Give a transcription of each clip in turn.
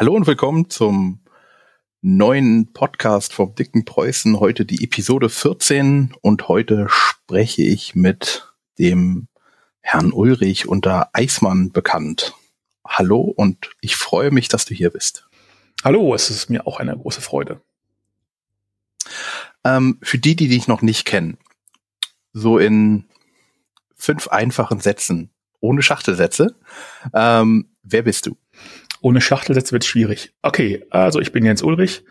Hallo und willkommen zum neuen Podcast vom Dicken Preußen. Heute die Episode 14 und heute spreche ich mit dem Herrn Ulrich unter Eismann bekannt. Hallo und ich freue mich, dass du hier bist. Hallo, es ist mir auch eine große Freude. Ähm, für die, die dich noch nicht kennen, so in fünf einfachen Sätzen, ohne Schachtelsätze, ähm, wer bist du? Ohne Schachtelsätze wird schwierig. Okay, also ich bin Jens Ulrich.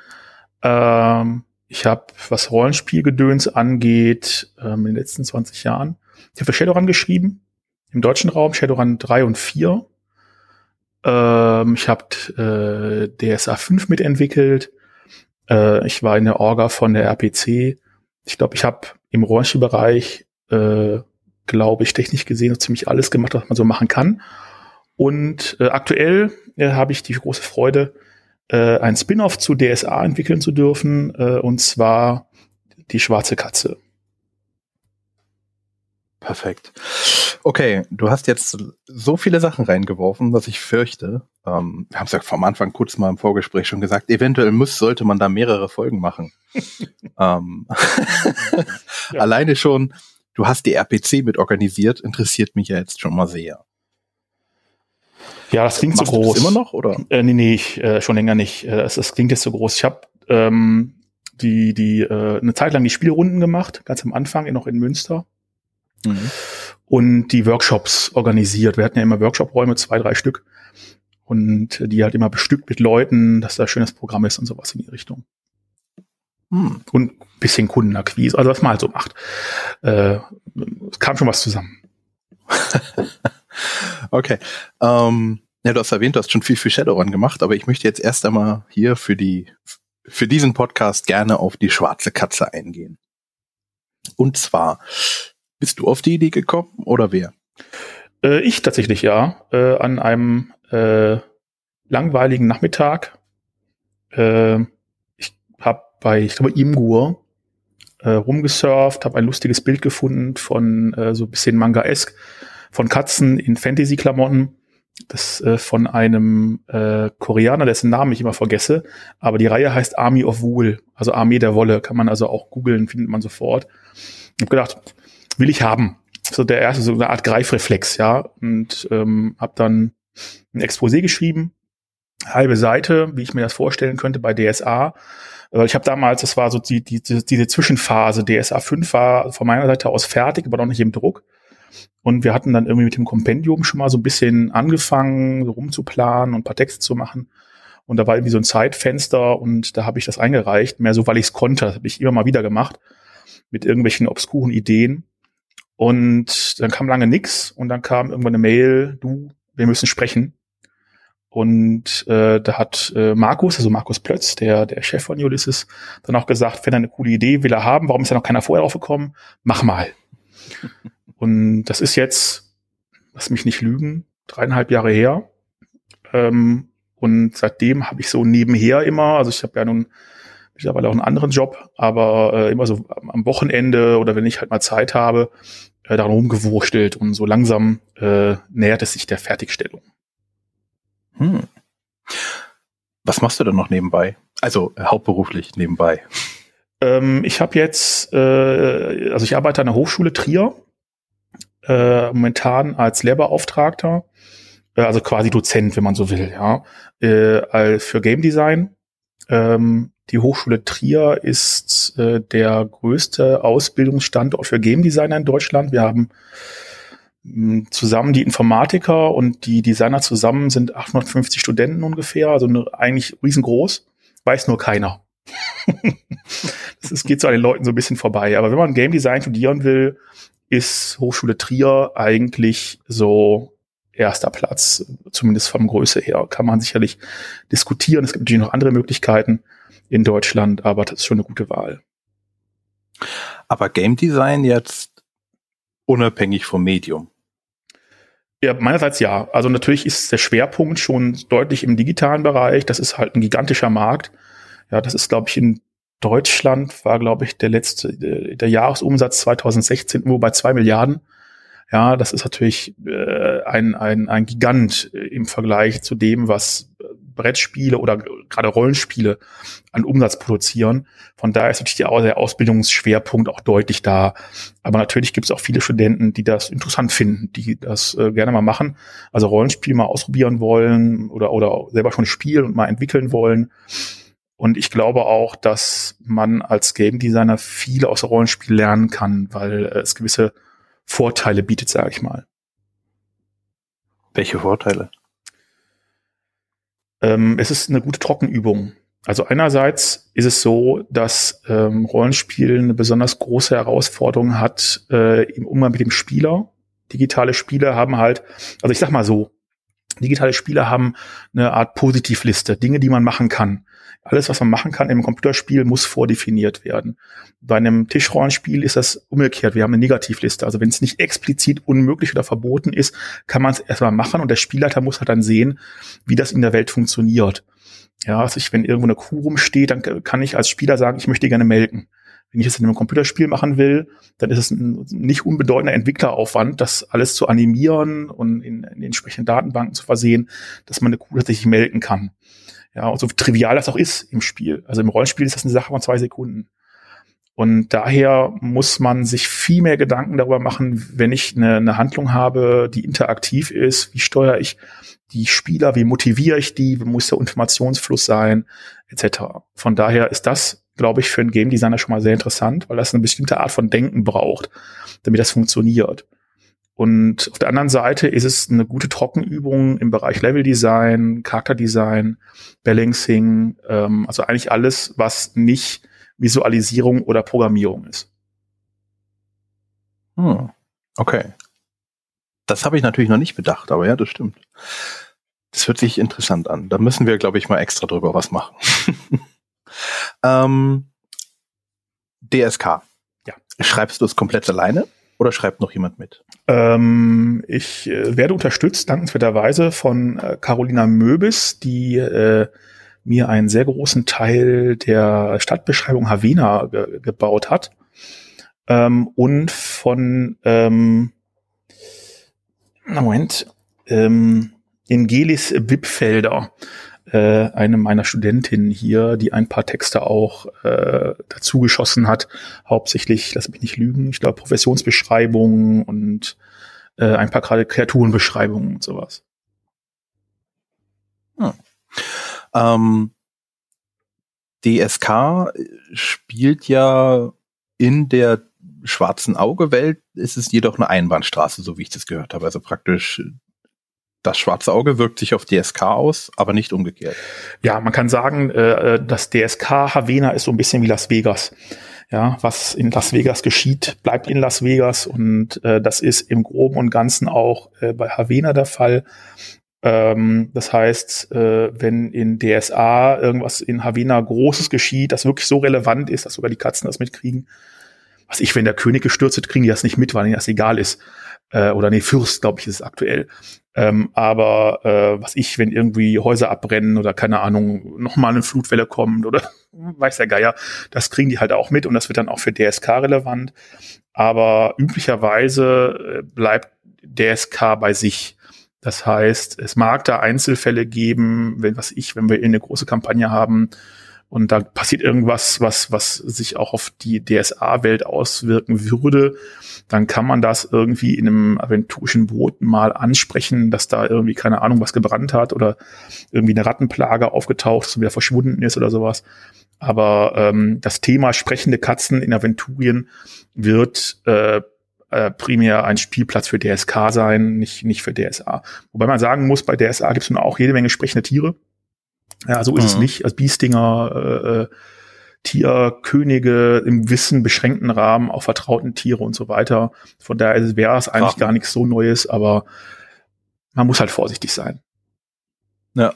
Ähm, ich habe, was Rollenspielgedöns angeht, ähm, in den letzten 20 Jahren, ich habe für Shadowrun geschrieben, im deutschen Raum, Shadowrun 3 und 4. Ähm, ich habe äh, DSA 5 mitentwickelt. Äh, ich war in der Orga von der RPC. Ich glaube, ich habe im Rollenspielbereich, äh, glaube ich, technisch gesehen so ziemlich alles gemacht, was man so machen kann. Und äh, aktuell äh, habe ich die große Freude, äh, ein Spin-off zu DSA entwickeln zu dürfen, äh, und zwar die schwarze Katze. Perfekt. Okay, du hast jetzt so viele Sachen reingeworfen, dass ich fürchte, ähm, wir haben es ja vom Anfang kurz mal im Vorgespräch schon gesagt, eventuell muss, sollte man da mehrere Folgen machen. ähm, ja. Alleine schon, du hast die RPC mit organisiert, interessiert mich ja jetzt schon mal sehr. Ja, das klingt Machst so groß. immer noch, oder? Äh, nee, nee, ich, äh, schon länger nicht. Äh, das, das klingt jetzt so groß. Ich habe ähm, die, die, äh, eine Zeit lang die Spielrunden gemacht, ganz am Anfang, noch in Münster. Mhm. Und die Workshops organisiert. Wir hatten ja immer Workshop-Räume, zwei, drei Stück. Und die halt immer bestückt mit Leuten, dass da ein schönes Programm ist und sowas in die Richtung. Hm. Und bisschen Kundenakquise, also was man halt so macht. Äh, es kam schon was zusammen. okay. Ähm, ja, du hast erwähnt, du hast schon viel für Shadowrun gemacht, aber ich möchte jetzt erst einmal hier für die, für diesen Podcast gerne auf die schwarze Katze eingehen. Und zwar, bist du auf die Idee gekommen oder wer? Äh, ich tatsächlich ja. Äh, an einem äh, langweiligen Nachmittag. Äh, ich habe bei, ich glaube, Imgur äh, rumgesurft, habe ein lustiges Bild gefunden von äh, so bisschen Manga-esk von Katzen in Fantasy-Klamotten. Das äh, von einem äh, Koreaner, dessen Namen ich immer vergesse. Aber die Reihe heißt Army of Wool, also Armee der Wolle. Kann man also auch googeln, findet man sofort. Ich habe gedacht, will ich haben. So der erste, so eine Art Greifreflex, ja. Und ähm, habe dann ein Exposé geschrieben, halbe Seite, wie ich mir das vorstellen könnte bei DSA. Weil ich habe damals, das war so die, die, diese Zwischenphase, DSA 5 war von meiner Seite aus fertig, aber noch nicht im Druck. Und wir hatten dann irgendwie mit dem Kompendium schon mal so ein bisschen angefangen, so rumzuplanen und ein paar Texte zu machen. Und da war irgendwie so ein Zeitfenster und da habe ich das eingereicht, mehr so, weil ich es konnte. Das habe ich immer mal wieder gemacht mit irgendwelchen obskuren Ideen. Und dann kam lange nix und dann kam irgendwann eine Mail, du, wir müssen sprechen. Und äh, da hat äh, Markus, also Markus Plötz, der, der Chef von Ulysses, dann auch gesagt, wenn er eine coole Idee will er haben, warum ist da noch keiner vorher drauf gekommen? Mach mal. Und das ist jetzt, lass mich nicht lügen, dreieinhalb Jahre her. Ähm, und seitdem habe ich so nebenher immer, also ich habe ja nun mittlerweile auch einen anderen Job, aber äh, immer so am Wochenende oder wenn ich halt mal Zeit habe, äh, daran rumgewurstelt und so langsam äh, nähert es sich der Fertigstellung. Hm. Was machst du denn noch nebenbei? Also äh, hauptberuflich nebenbei. Ähm, ich habe jetzt, äh, also ich arbeite an der Hochschule Trier äh, momentan als Lehrbeauftragter, äh, also quasi Dozent, wenn man so will, ja, äh, für Game Design. Ähm, die Hochschule Trier ist äh, der größte Ausbildungsstandort für Game Designer in Deutschland. Wir haben mh, zusammen die Informatiker und die Designer zusammen sind 850 Studenten ungefähr, also eigentlich riesengroß, weiß nur keiner. das geht so an den Leuten so ein bisschen vorbei. Aber wenn man Game Design studieren will, ist Hochschule Trier eigentlich so erster Platz, zumindest vom Größe her. Kann man sicherlich diskutieren. Es gibt natürlich noch andere Möglichkeiten in Deutschland, aber das ist schon eine gute Wahl. Aber Game Design jetzt unabhängig vom Medium. Ja, meinerseits ja. Also natürlich ist der Schwerpunkt schon deutlich im digitalen Bereich. Das ist halt ein gigantischer Markt. Ja, das ist, glaube ich, in Deutschland war, glaube ich, der letzte, der Jahresumsatz 2016 nur bei zwei Milliarden. Ja, das ist natürlich äh, ein, ein, ein Gigant im Vergleich zu dem, was Brettspiele oder gerade Rollenspiele an Umsatz produzieren. Von daher ist natürlich der Ausbildungsschwerpunkt auch deutlich da. Aber natürlich gibt es auch viele Studenten, die das interessant finden, die das äh, gerne mal machen. Also Rollenspiel mal ausprobieren wollen oder, oder selber schon spielen und mal entwickeln wollen. Und ich glaube auch, dass man als Game Designer viel aus Rollenspiel lernen kann, weil es gewisse Vorteile bietet, sage ich mal. Welche Vorteile? Ähm, es ist eine gute Trockenübung. Also einerseits ist es so, dass ähm, Rollenspiel eine besonders große Herausforderung hat äh, im Umgang mit dem Spieler. Digitale Spiele haben halt, also ich sag mal so, digitale Spiele haben eine Art Positivliste, Dinge, die man machen kann. Alles, was man machen kann im Computerspiel, muss vordefiniert werden. Bei einem Tischrollenspiel ist das umgekehrt. Wir haben eine Negativliste. Also wenn es nicht explizit unmöglich oder verboten ist, kann man es erstmal machen und der Spielleiter muss halt dann sehen, wie das in der Welt funktioniert. Ja, also ich, wenn irgendwo eine Kuh rumsteht, dann kann ich als Spieler sagen, ich möchte gerne melken. Wenn ich es in einem Computerspiel machen will, dann ist es ein nicht unbedeutender Entwickleraufwand, das alles zu animieren und in, in entsprechenden Datenbanken zu versehen, dass man eine Kuh tatsächlich melken kann. Ja, und so trivial das auch ist im Spiel. Also im Rollenspiel ist das eine Sache von zwei Sekunden. Und daher muss man sich viel mehr Gedanken darüber machen, wenn ich eine, eine Handlung habe, die interaktiv ist, wie steuere ich die Spieler, wie motiviere ich die, wie muss der Informationsfluss sein, etc. Von daher ist das, glaube ich, für einen Game Designer schon mal sehr interessant, weil das eine bestimmte Art von Denken braucht, damit das funktioniert. Und auf der anderen Seite ist es eine gute Trockenübung im Bereich Level Design, Charakterdesign, Balancing, ähm, also eigentlich alles, was nicht Visualisierung oder Programmierung ist. Hm. Okay. Das habe ich natürlich noch nicht bedacht, aber ja, das stimmt. Das hört sich interessant an. Da müssen wir, glaube ich, mal extra drüber was machen. ähm, DSK. Ja. Schreibst du es komplett alleine? Oder schreibt noch jemand mit? Ähm, ich äh, werde unterstützt, dankenswerterweise, von äh, Carolina Möbis, die äh, mir einen sehr großen Teil der Stadtbeschreibung Havena ge gebaut hat. Ähm, und von, ähm, Moment, ähm, Ingelis Wippfelder, äh, eine meiner Studentinnen hier, die ein paar Texte auch äh, dazu geschossen hat. Hauptsächlich, lass mich nicht lügen, ich glaube Professionsbeschreibungen und äh, ein paar gerade Kreaturenbeschreibungen und sowas. Hm. Ähm, DSK spielt ja in der schwarzen Auge-Welt, ist es jedoch eine Einbahnstraße, so wie ich das gehört habe. Also praktisch das schwarze Auge wirkt sich auf DSK aus, aber nicht umgekehrt. Ja, man kann sagen, äh, das DSK Havena ist so ein bisschen wie Las Vegas. Ja, was in Las Vegas geschieht, bleibt in Las Vegas und äh, das ist im Groben und Ganzen auch äh, bei Havena der Fall. Ähm, das heißt, äh, wenn in DSA irgendwas in Havena Großes geschieht, das wirklich so relevant ist, dass sogar die Katzen das mitkriegen, was ich, wenn der König gestürzt wird, kriegen die das nicht mit, weil ihnen das egal ist. Äh, oder nee, Fürst, glaube ich, ist es aktuell. Ähm, aber äh, was ich, wenn irgendwie Häuser abbrennen oder keine Ahnung, nochmal eine Flutwelle kommt oder weiß der Geier, das kriegen die halt auch mit und das wird dann auch für DSK relevant. Aber üblicherweise äh, bleibt DSK bei sich. Das heißt, es mag da Einzelfälle geben, wenn was ich, wenn wir eine große Kampagne haben, und da passiert irgendwas, was, was sich auch auf die DSA-Welt auswirken würde, dann kann man das irgendwie in einem aventurischen Boot mal ansprechen, dass da irgendwie, keine Ahnung, was gebrannt hat oder irgendwie eine Rattenplage aufgetaucht ist und wieder verschwunden ist oder sowas. Aber ähm, das Thema sprechende Katzen in Aventurien wird äh, äh, primär ein Spielplatz für DSK sein, nicht, nicht für DSA. Wobei man sagen muss, bei DSA gibt es nun auch jede Menge sprechende Tiere. Ja, so ist mhm. es nicht. Als Biestinger, äh, äh, Tierkönige im Wissen beschränkten Rahmen, auch vertrauten Tiere und so weiter. Von daher wäre es eigentlich Ach. gar nichts so Neues, aber man muss halt vorsichtig sein. Ja.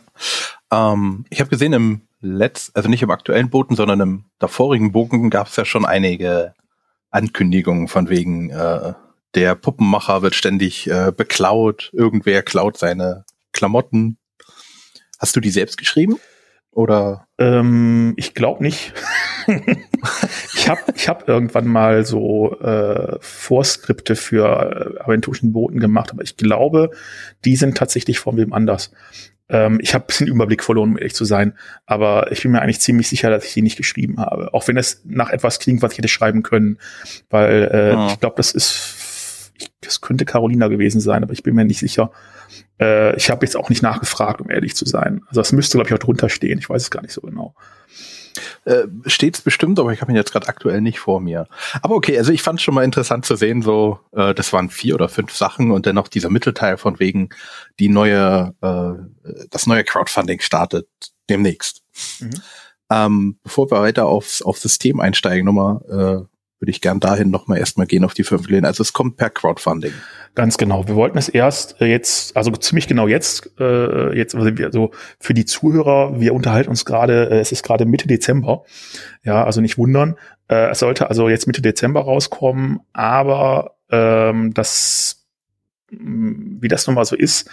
Ähm, ich habe gesehen, im letzten, also nicht im aktuellen Boten, sondern im davorigen Bogen gab es ja schon einige Ankündigungen von wegen, äh, der Puppenmacher wird ständig äh, beklaut, irgendwer klaut seine Klamotten. Hast du die selbst geschrieben? Oder? Ähm, ich glaube nicht. ich habe ich hab irgendwann mal so äh, Vorskripte für äh, aventurischen Boten gemacht, aber ich glaube, die sind tatsächlich von wem anders. Ähm, ich habe ein bisschen Überblick verloren, um ehrlich zu sein. Aber ich bin mir eigentlich ziemlich sicher, dass ich die nicht geschrieben habe. Auch wenn es nach etwas klingt, was ich hätte schreiben können. Weil äh, ja. ich glaube, das ist, ich, das könnte Carolina gewesen sein, aber ich bin mir nicht sicher. Äh, ich habe jetzt auch nicht nachgefragt, um ehrlich zu sein. Also das müsste, glaube ich, auch drunter stehen. Ich weiß es gar nicht so genau. Äh, steht's bestimmt, aber ich habe ihn jetzt gerade aktuell nicht vor mir. Aber okay, also ich fand es schon mal interessant zu sehen, so äh, das waren vier oder fünf Sachen und dann noch dieser Mittelteil von wegen die neue, äh, das neue Crowdfunding startet demnächst. Mhm. Ähm, bevor wir weiter aufs, aufs System einsteigen, nochmal äh, würde ich gern dahin nochmal erstmal gehen auf die fünf Pläne. Also es kommt per Crowdfunding. Ganz genau. Wir wollten es erst äh, jetzt, also ziemlich genau jetzt, äh, jetzt also für die Zuhörer, wir unterhalten uns gerade, äh, es ist gerade Mitte Dezember. Ja, also nicht wundern. Äh, es sollte also jetzt Mitte Dezember rauskommen, aber ähm, das, mm, wie das nun mal so ist,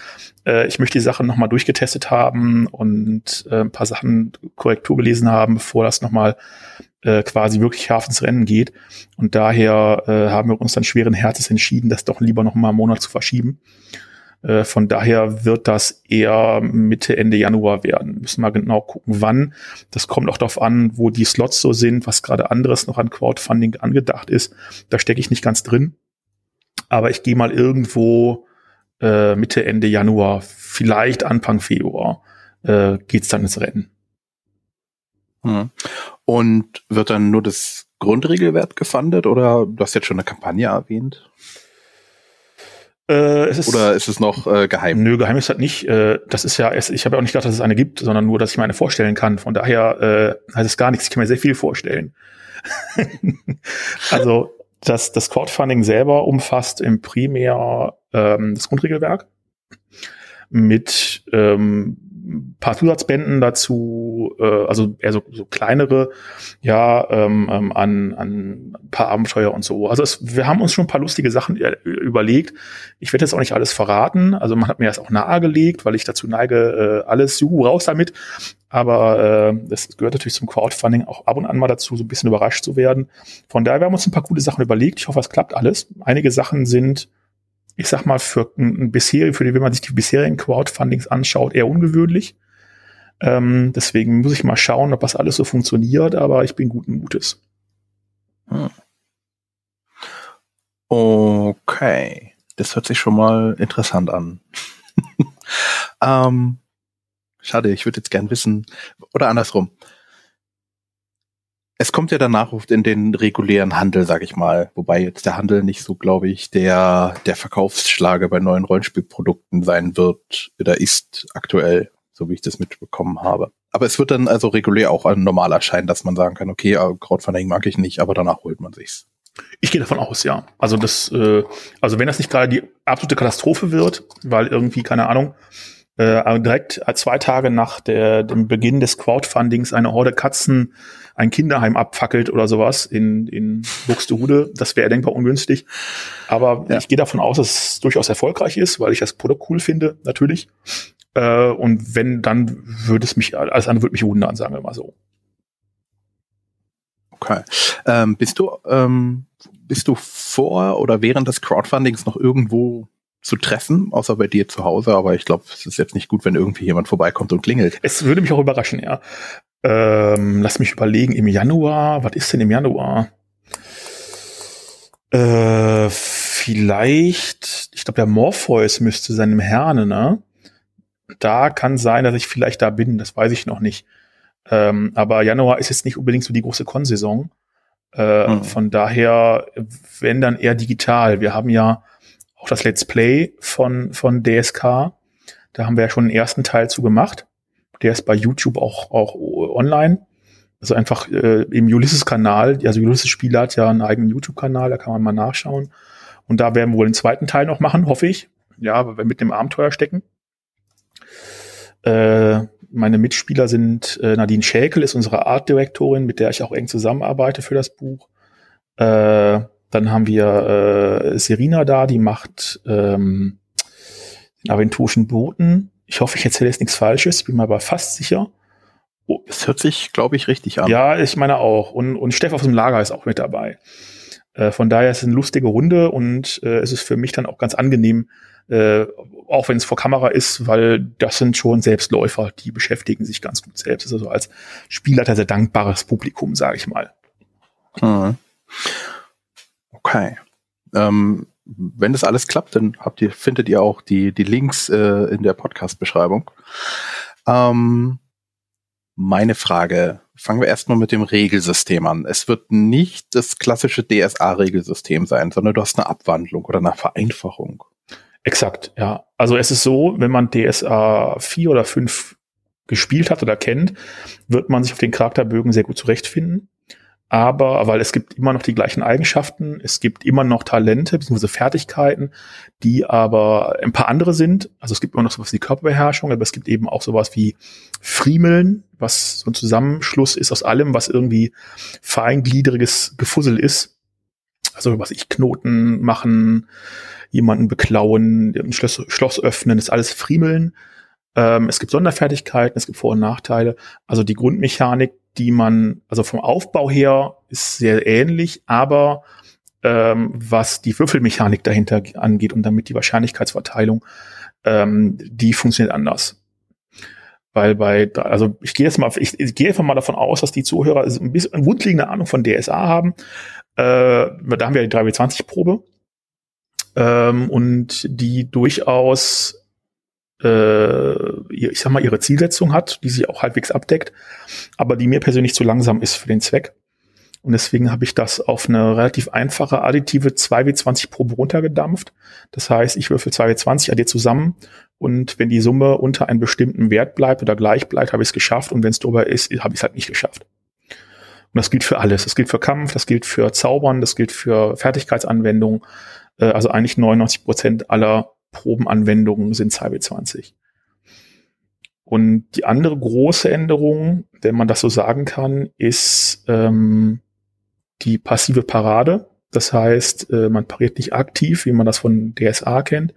äh, ich möchte die Sachen nochmal durchgetestet haben und äh, ein paar Sachen Korrektur gelesen haben, bevor das nochmal äh, quasi wirklich scharf ins Rennen geht. Und daher äh, haben wir uns dann schweren Herzens entschieden, das doch lieber noch mal einen Monat zu verschieben. Äh, von daher wird das eher Mitte, Ende Januar werden. Müssen wir genau gucken, wann. Das kommt auch darauf an, wo die Slots so sind, was gerade anderes noch an Crowdfunding angedacht ist. Da stecke ich nicht ganz drin. Aber ich gehe mal irgendwo äh, Mitte, Ende Januar, vielleicht Anfang Februar, äh, geht's dann ins Rennen. Hm. Und wird dann nur das Grundregelwert gefundet oder du hast jetzt schon eine Kampagne erwähnt? Äh, ist, oder ist es noch äh, geheim? Nö, geheim ist halt nicht. Äh, das ist ja, ich habe ja auch nicht gedacht, dass es eine gibt, sondern nur, dass ich mir eine vorstellen kann. Von daher äh, heißt es gar nichts. Ich kann mir sehr viel vorstellen. also das, das Crowdfunding selber umfasst im Primär ähm, das Grundregelwerk mit ähm, paar Zusatzbänden dazu, äh, also eher so, so kleinere, ja, ähm, ähm, an, an ein paar Abenteuer und so. Also es, wir haben uns schon ein paar lustige Sachen überlegt. Ich werde jetzt auch nicht alles verraten. Also man hat mir das auch nahegelegt, weil ich dazu neige, äh, alles juhu raus damit. Aber äh, das gehört natürlich zum Crowdfunding auch ab und an mal dazu, so ein bisschen überrascht zu werden. Von daher, wir haben uns ein paar coole Sachen überlegt. Ich hoffe, es klappt alles. Einige Sachen sind ich sag mal, für ein bisher, für die, wenn man sich die bisherigen Crowdfundings anschaut, eher ungewöhnlich. Ähm, deswegen muss ich mal schauen, ob das alles so funktioniert, aber ich bin guten Mutes. Hm. Okay. Das hört sich schon mal interessant an. ähm, schade, ich würde jetzt gern wissen, oder andersrum es kommt ja danach in den regulären Handel, sag ich mal. Wobei jetzt der Handel nicht so, glaube ich, der, der Verkaufsschlager bei neuen Rollenspielprodukten sein wird oder ist aktuell, so wie ich das mitbekommen habe. Aber es wird dann also regulär auch normal erscheinen, dass man sagen kann, okay, äh, Crowdfunding mag ich nicht, aber danach holt man sich's. Ich gehe davon aus, ja. Also das, äh, also wenn das nicht gerade die absolute Katastrophe wird, weil irgendwie, keine Ahnung, äh, direkt zwei Tage nach der, dem Beginn des Crowdfundings eine Horde Katzen ein Kinderheim abfackelt oder sowas in, in Buxtehude. Das wäre denkbar ungünstig. Aber ja. ich gehe davon aus, dass es durchaus erfolgreich ist, weil ich das Produkt cool finde, natürlich. Äh, und wenn, dann würde es mich, alles andere würde mich wundern, sagen wir mal so. Okay. Ähm, bist du, ähm, bist du vor oder während des Crowdfundings noch irgendwo zu treffen, außer bei dir zu Hause, aber ich glaube, es ist jetzt nicht gut, wenn irgendwie jemand vorbeikommt und klingelt. Es würde mich auch überraschen, ja. Ähm, lass mich überlegen, im Januar, was ist denn im Januar? Äh, vielleicht, ich glaube, der Morpheus müsste sein im Herne, ne? Da kann sein, dass ich vielleicht da bin, das weiß ich noch nicht. Ähm, aber Januar ist jetzt nicht unbedingt so die große Konsaison. Äh, hm. Von daher, wenn dann eher digital. Wir haben ja auch das Let's Play von, von DSK. Da haben wir ja schon den ersten Teil zu gemacht. Der ist bei YouTube auch, auch online. Also einfach äh, im Ulysses-Kanal. Also Ulysses-Spiel hat ja einen eigenen YouTube-Kanal, da kann man mal nachschauen. Und da werden wir wohl den zweiten Teil noch machen, hoffe ich. Ja, weil wir mit dem Abenteuer stecken. Äh, meine Mitspieler sind äh, Nadine Schäkel, ist unsere Artdirektorin, mit der ich auch eng zusammenarbeite für das Buch. Äh, dann haben wir äh, Serena da, die macht ähm, den aventurischen Boten. Ich hoffe, ich erzähle jetzt nichts Falsches, bin mir aber fast sicher. Oh. Das hört sich, glaube ich, richtig an. Ja, ich meine auch. Und, und Steff aus dem Lager ist auch mit dabei. Äh, von daher ist es eine lustige Runde und äh, es ist für mich dann auch ganz angenehm, äh, auch wenn es vor Kamera ist, weil das sind schon Selbstläufer, die beschäftigen sich ganz gut selbst. Das ist also als Spielleiter sehr dankbares Publikum, sage ich mal. Mhm. Okay. Ähm, wenn das alles klappt, dann habt ihr, findet ihr auch die, die Links äh, in der Podcast-Beschreibung. Ähm, meine Frage, fangen wir erstmal mit dem Regelsystem an. Es wird nicht das klassische DSA-Regelsystem sein, sondern du hast eine Abwandlung oder eine Vereinfachung. Exakt, ja. Also es ist so, wenn man DSA 4 oder 5 gespielt hat oder kennt, wird man sich auf den Charakterbögen sehr gut zurechtfinden aber weil es gibt immer noch die gleichen Eigenschaften, es gibt immer noch Talente bzw. Fertigkeiten, die aber ein paar andere sind. Also es gibt immer noch sowas wie Körperbeherrschung, aber es gibt eben auch sowas wie Friemeln, was so ein Zusammenschluss ist aus allem, was irgendwie feingliedriges Gefussel ist. Also was ich Knoten machen, jemanden beklauen, ein Schloss, Schloss öffnen, ist alles Friemeln. Ähm, es gibt Sonderfertigkeiten, es gibt Vor- und Nachteile. Also die Grundmechanik die man, also vom Aufbau her ist sehr ähnlich, aber ähm, was die Würfelmechanik dahinter angeht und damit die Wahrscheinlichkeitsverteilung, ähm, die funktioniert anders. Weil bei, also ich gehe jetzt mal, ich, ich gehe einfach mal davon aus, dass die Zuhörer ein bisschen eine grundlegende Ahnung von DSA haben. Äh, da haben wir die 3W20-Probe ähm, und die durchaus ich sag mal, ihre Zielsetzung hat, die sie auch halbwegs abdeckt, aber die mir persönlich zu langsam ist für den Zweck. Und deswegen habe ich das auf eine relativ einfache additive 2W20-Probe runtergedampft. Das heißt, ich würfel 2W20 addiert zusammen und wenn die Summe unter einem bestimmten Wert bleibt oder gleich bleibt, habe ich es geschafft und wenn es drüber ist, habe ich es halt nicht geschafft. Und das gilt für alles. Das gilt für Kampf, das gilt für Zaubern, das gilt für Fertigkeitsanwendungen. Äh, also eigentlich 99 Prozent aller Probenanwendungen sind CyB20. Und die andere große Änderung, wenn man das so sagen kann, ist ähm, die passive Parade. Das heißt, äh, man pariert nicht aktiv, wie man das von DSA kennt,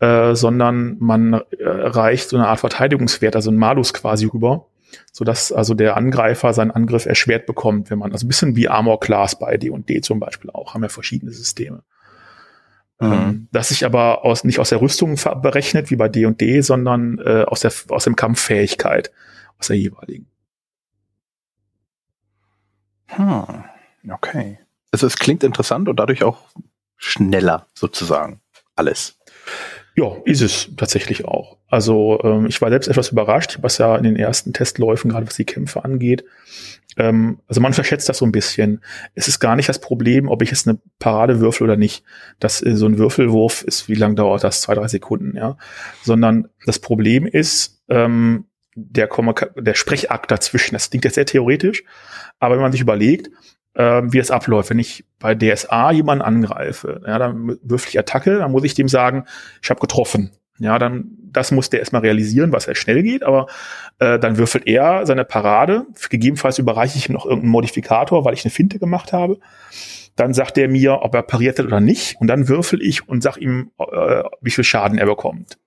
äh, sondern man äh, reicht so eine Art Verteidigungswert, also ein Malus quasi rüber, sodass also der Angreifer seinen Angriff erschwert bekommt, wenn man, also ein bisschen wie Armor Class bei D&D zum Beispiel auch, haben ja verschiedene Systeme. Mhm. Ähm, das sich aber aus, nicht aus der Rüstung berechnet, wie bei D&D, sondern äh, aus, der, aus dem Kampffähigkeit, aus der jeweiligen. Hm, okay. Also es klingt interessant und dadurch auch schneller sozusagen alles. Ja, ist es tatsächlich auch. Also ähm, ich war selbst etwas überrascht, was ja in den ersten Testläufen, gerade was die Kämpfe angeht, ähm, also man verschätzt das so ein bisschen. Es ist gar nicht das Problem, ob ich jetzt eine Parade würfel oder nicht. Das äh, so ein Würfelwurf ist, wie lang dauert das? Zwei, drei Sekunden, ja. Sondern das Problem ist, ähm, der, der Sprechakt dazwischen. Das klingt jetzt sehr theoretisch, aber wenn man sich überlegt, ähm, wie es abläuft, wenn ich bei DSA jemanden angreife, ja, dann würfel ich Attacke, dann muss ich dem sagen, ich habe getroffen. Ja, dann das muss der erstmal realisieren, was ja schnell geht, aber äh, dann würfelt er seine Parade. Gegebenenfalls überreiche ich ihm noch irgendeinen Modifikator, weil ich eine Finte gemacht habe. Dann sagt er mir, ob er pariert hat oder nicht. Und dann würfel ich und sag ihm, äh, wie viel Schaden er bekommt.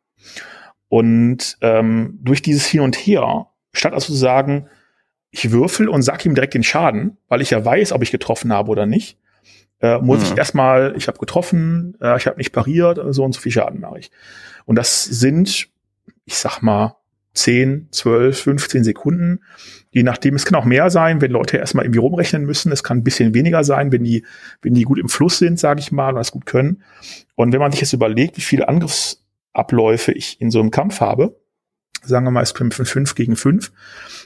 Und ähm, durch dieses Hin und Her, statt also zu sagen, ich würfel und sag ihm direkt den Schaden, weil ich ja weiß, ob ich getroffen habe oder nicht, äh, muss mhm. ich erstmal, ich habe getroffen, äh, ich habe nicht pariert, so und so viel Schaden mache ich. Und das sind, ich sag mal, 10, 12, 15 Sekunden. Je nachdem, es kann auch mehr sein, wenn Leute erstmal irgendwie rumrechnen müssen. Es kann ein bisschen weniger sein, wenn die, wenn die gut im Fluss sind, sage ich mal, und das gut können. Und wenn man sich jetzt überlegt, wie viele Angriffsabläufe ich in so einem Kampf habe, sagen wir mal, es kämpfen 5 gegen 5,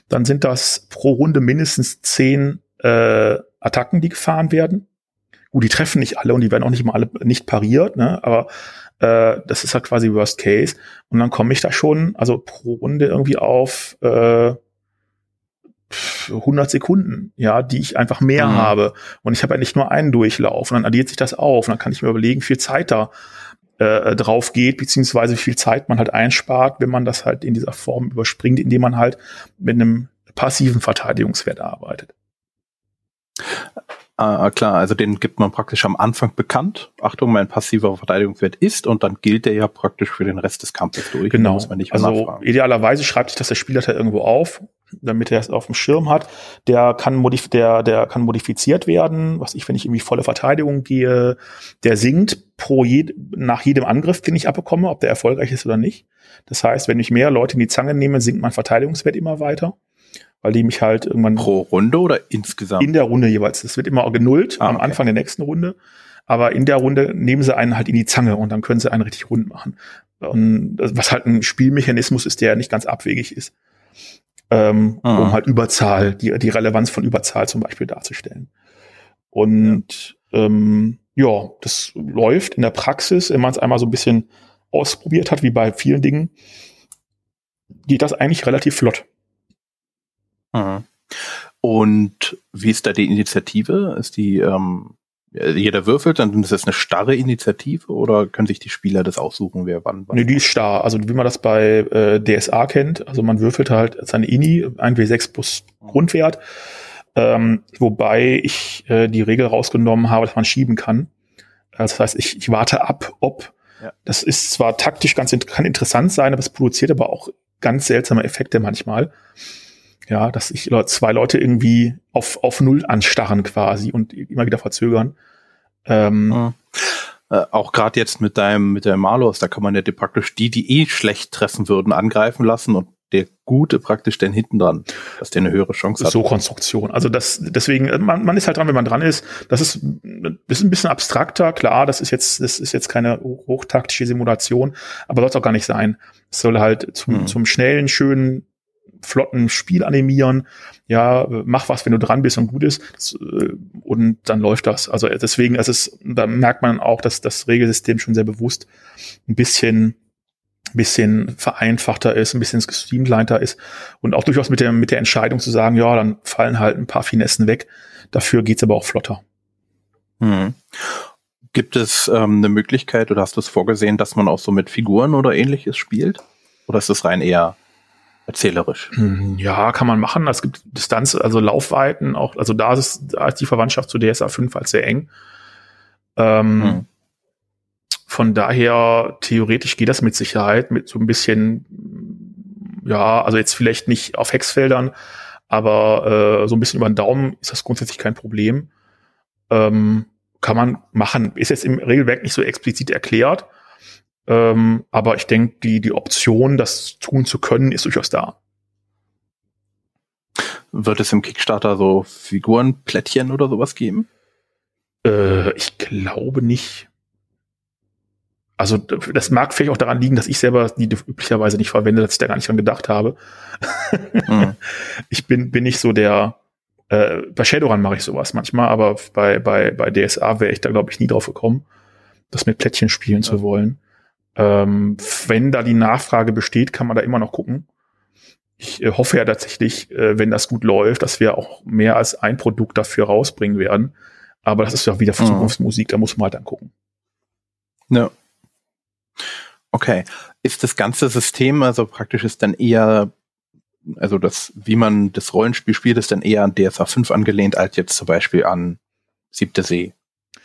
dann sind das pro Runde mindestens 10 äh, Attacken, die gefahren werden. Gut, die treffen nicht alle und die werden auch nicht mal alle nicht pariert, ne? aber äh, das ist halt quasi Worst Case. Und dann komme ich da schon, also pro Runde irgendwie auf äh, 100 Sekunden, ja, die ich einfach mehr mhm. habe. Und ich habe ja nicht nur einen Durchlauf. Und dann addiert sich das auf. Und dann kann ich mir überlegen, viel Zeit da äh, drauf geht, beziehungsweise wie viel Zeit man halt einspart, wenn man das halt in dieser Form überspringt, indem man halt mit einem passiven Verteidigungswert arbeitet. Ah, klar, also den gibt man praktisch am Anfang bekannt. Achtung, mein passiver Verteidigungswert ist und dann gilt der ja praktisch für den Rest des Kampfes durch. Genau. also nachfragen. idealerweise schreibt sich das der Spielleiter irgendwo auf damit er es auf dem Schirm hat. Der kann, modif der, der kann modifiziert werden, was ich, wenn ich irgendwie volle Verteidigung gehe, der sinkt pro je nach jedem Angriff, den ich abbekomme, ob der erfolgreich ist oder nicht. Das heißt, wenn ich mehr Leute in die Zange nehme, sinkt mein Verteidigungswert immer weiter, weil die mich halt irgendwann pro Runde oder insgesamt in der Runde jeweils. Es wird immer genullt ah, am okay. Anfang der nächsten Runde, aber in der Runde nehmen sie einen halt in die Zange und dann können sie einen richtig rund machen. Und was halt ein Spielmechanismus ist, der nicht ganz abwegig ist, ähm, ah. um halt Überzahl, die, die Relevanz von Überzahl zum Beispiel darzustellen. Und ja, ähm, ja das läuft in der Praxis, wenn man es einmal so ein bisschen ausprobiert hat, wie bei vielen Dingen, geht das eigentlich relativ flott. Mhm. Und wie ist da die Initiative? Ist die ähm, jeder würfelt, dann ist das eine starre Initiative oder können sich die Spieler das aussuchen, wer wann? wann nee, die ist starr. Also wie man das bei äh, DSA kennt, also man würfelt halt seine Ini, 1W6 plus Grundwert, ähm, wobei ich äh, die Regel rausgenommen habe, dass man schieben kann. Das heißt, ich, ich warte ab, ob ja. das ist zwar taktisch ganz kann interessant sein, aber es produziert aber auch ganz seltsame Effekte manchmal. Ja, dass ich zwei Leute irgendwie auf, auf Null anstarren quasi und immer wieder verzögern. Ähm, ja. Äh, auch gerade jetzt mit deinem, mit der Malus, da kann man ja die praktisch die, die eh schlecht treffen würden, angreifen lassen und der Gute praktisch dann hinten dran, dass der eine höhere Chance hat. So Konstruktion. Also das, deswegen, äh, man, man ist halt dran, wenn man dran ist. Das ist, das ist ein bisschen abstrakter, klar, das ist jetzt, das ist jetzt keine hochtaktische Simulation, aber soll es auch gar nicht sein. Es soll halt zum, hm. zum schnellen, schönen flotten Spiel animieren. Ja, mach was, wenn du dran bist und gut ist. Das, äh, und dann läuft das. Also deswegen, es ist, da merkt man auch, dass das Regelsystem schon sehr bewusst ein bisschen bisschen vereinfachter ist, ein bisschen gestreamliner ist und auch durchaus mit der, mit der Entscheidung zu sagen, ja, dann fallen halt ein paar Finessen weg. Dafür geht's aber auch flotter. Hm. Gibt es ähm, eine Möglichkeit oder hast du es vorgesehen, dass man auch so mit Figuren oder ähnliches spielt? Oder ist das rein eher erzählerisch. Hm, ja, kann man machen. Es gibt Distanz, also Laufweiten auch, also da ist, da ist die Verwandtschaft zu DSA 5 halt sehr eng. Ähm, hm. Von daher, theoretisch geht das mit Sicherheit mit so ein bisschen, ja, also jetzt vielleicht nicht auf Hexfeldern, aber äh, so ein bisschen über den Daumen ist das grundsätzlich kein Problem. Ähm, kann man machen. Ist jetzt im Regelwerk nicht so explizit erklärt. Ähm, aber ich denke, die, die Option, das tun zu können, ist durchaus da. Wird es im Kickstarter so Figurenplättchen oder sowas geben? Äh, ich glaube nicht. Also das mag vielleicht auch daran liegen, dass ich selber die üblicherweise nicht verwende, dass ich da gar nicht dran gedacht habe. Mhm. Ich bin, bin nicht so der, äh, bei Shadowrun mache ich sowas manchmal, aber bei, bei, bei DSA wäre ich da, glaube ich, nie drauf gekommen, das mit Plättchen spielen ja. zu wollen. Ähm, wenn da die Nachfrage besteht, kann man da immer noch gucken. Ich äh, hoffe ja tatsächlich, äh, wenn das gut läuft, dass wir auch mehr als ein Produkt dafür rausbringen werden. Aber das ist ja wieder mhm. Zukunftsmusik, da muss man halt dann gucken. Ja. Okay. Ist das ganze System, also praktisch ist dann eher, also das, wie man das Rollenspiel spielt, ist dann eher an DSA 5 angelehnt, als jetzt zum Beispiel an Siebte See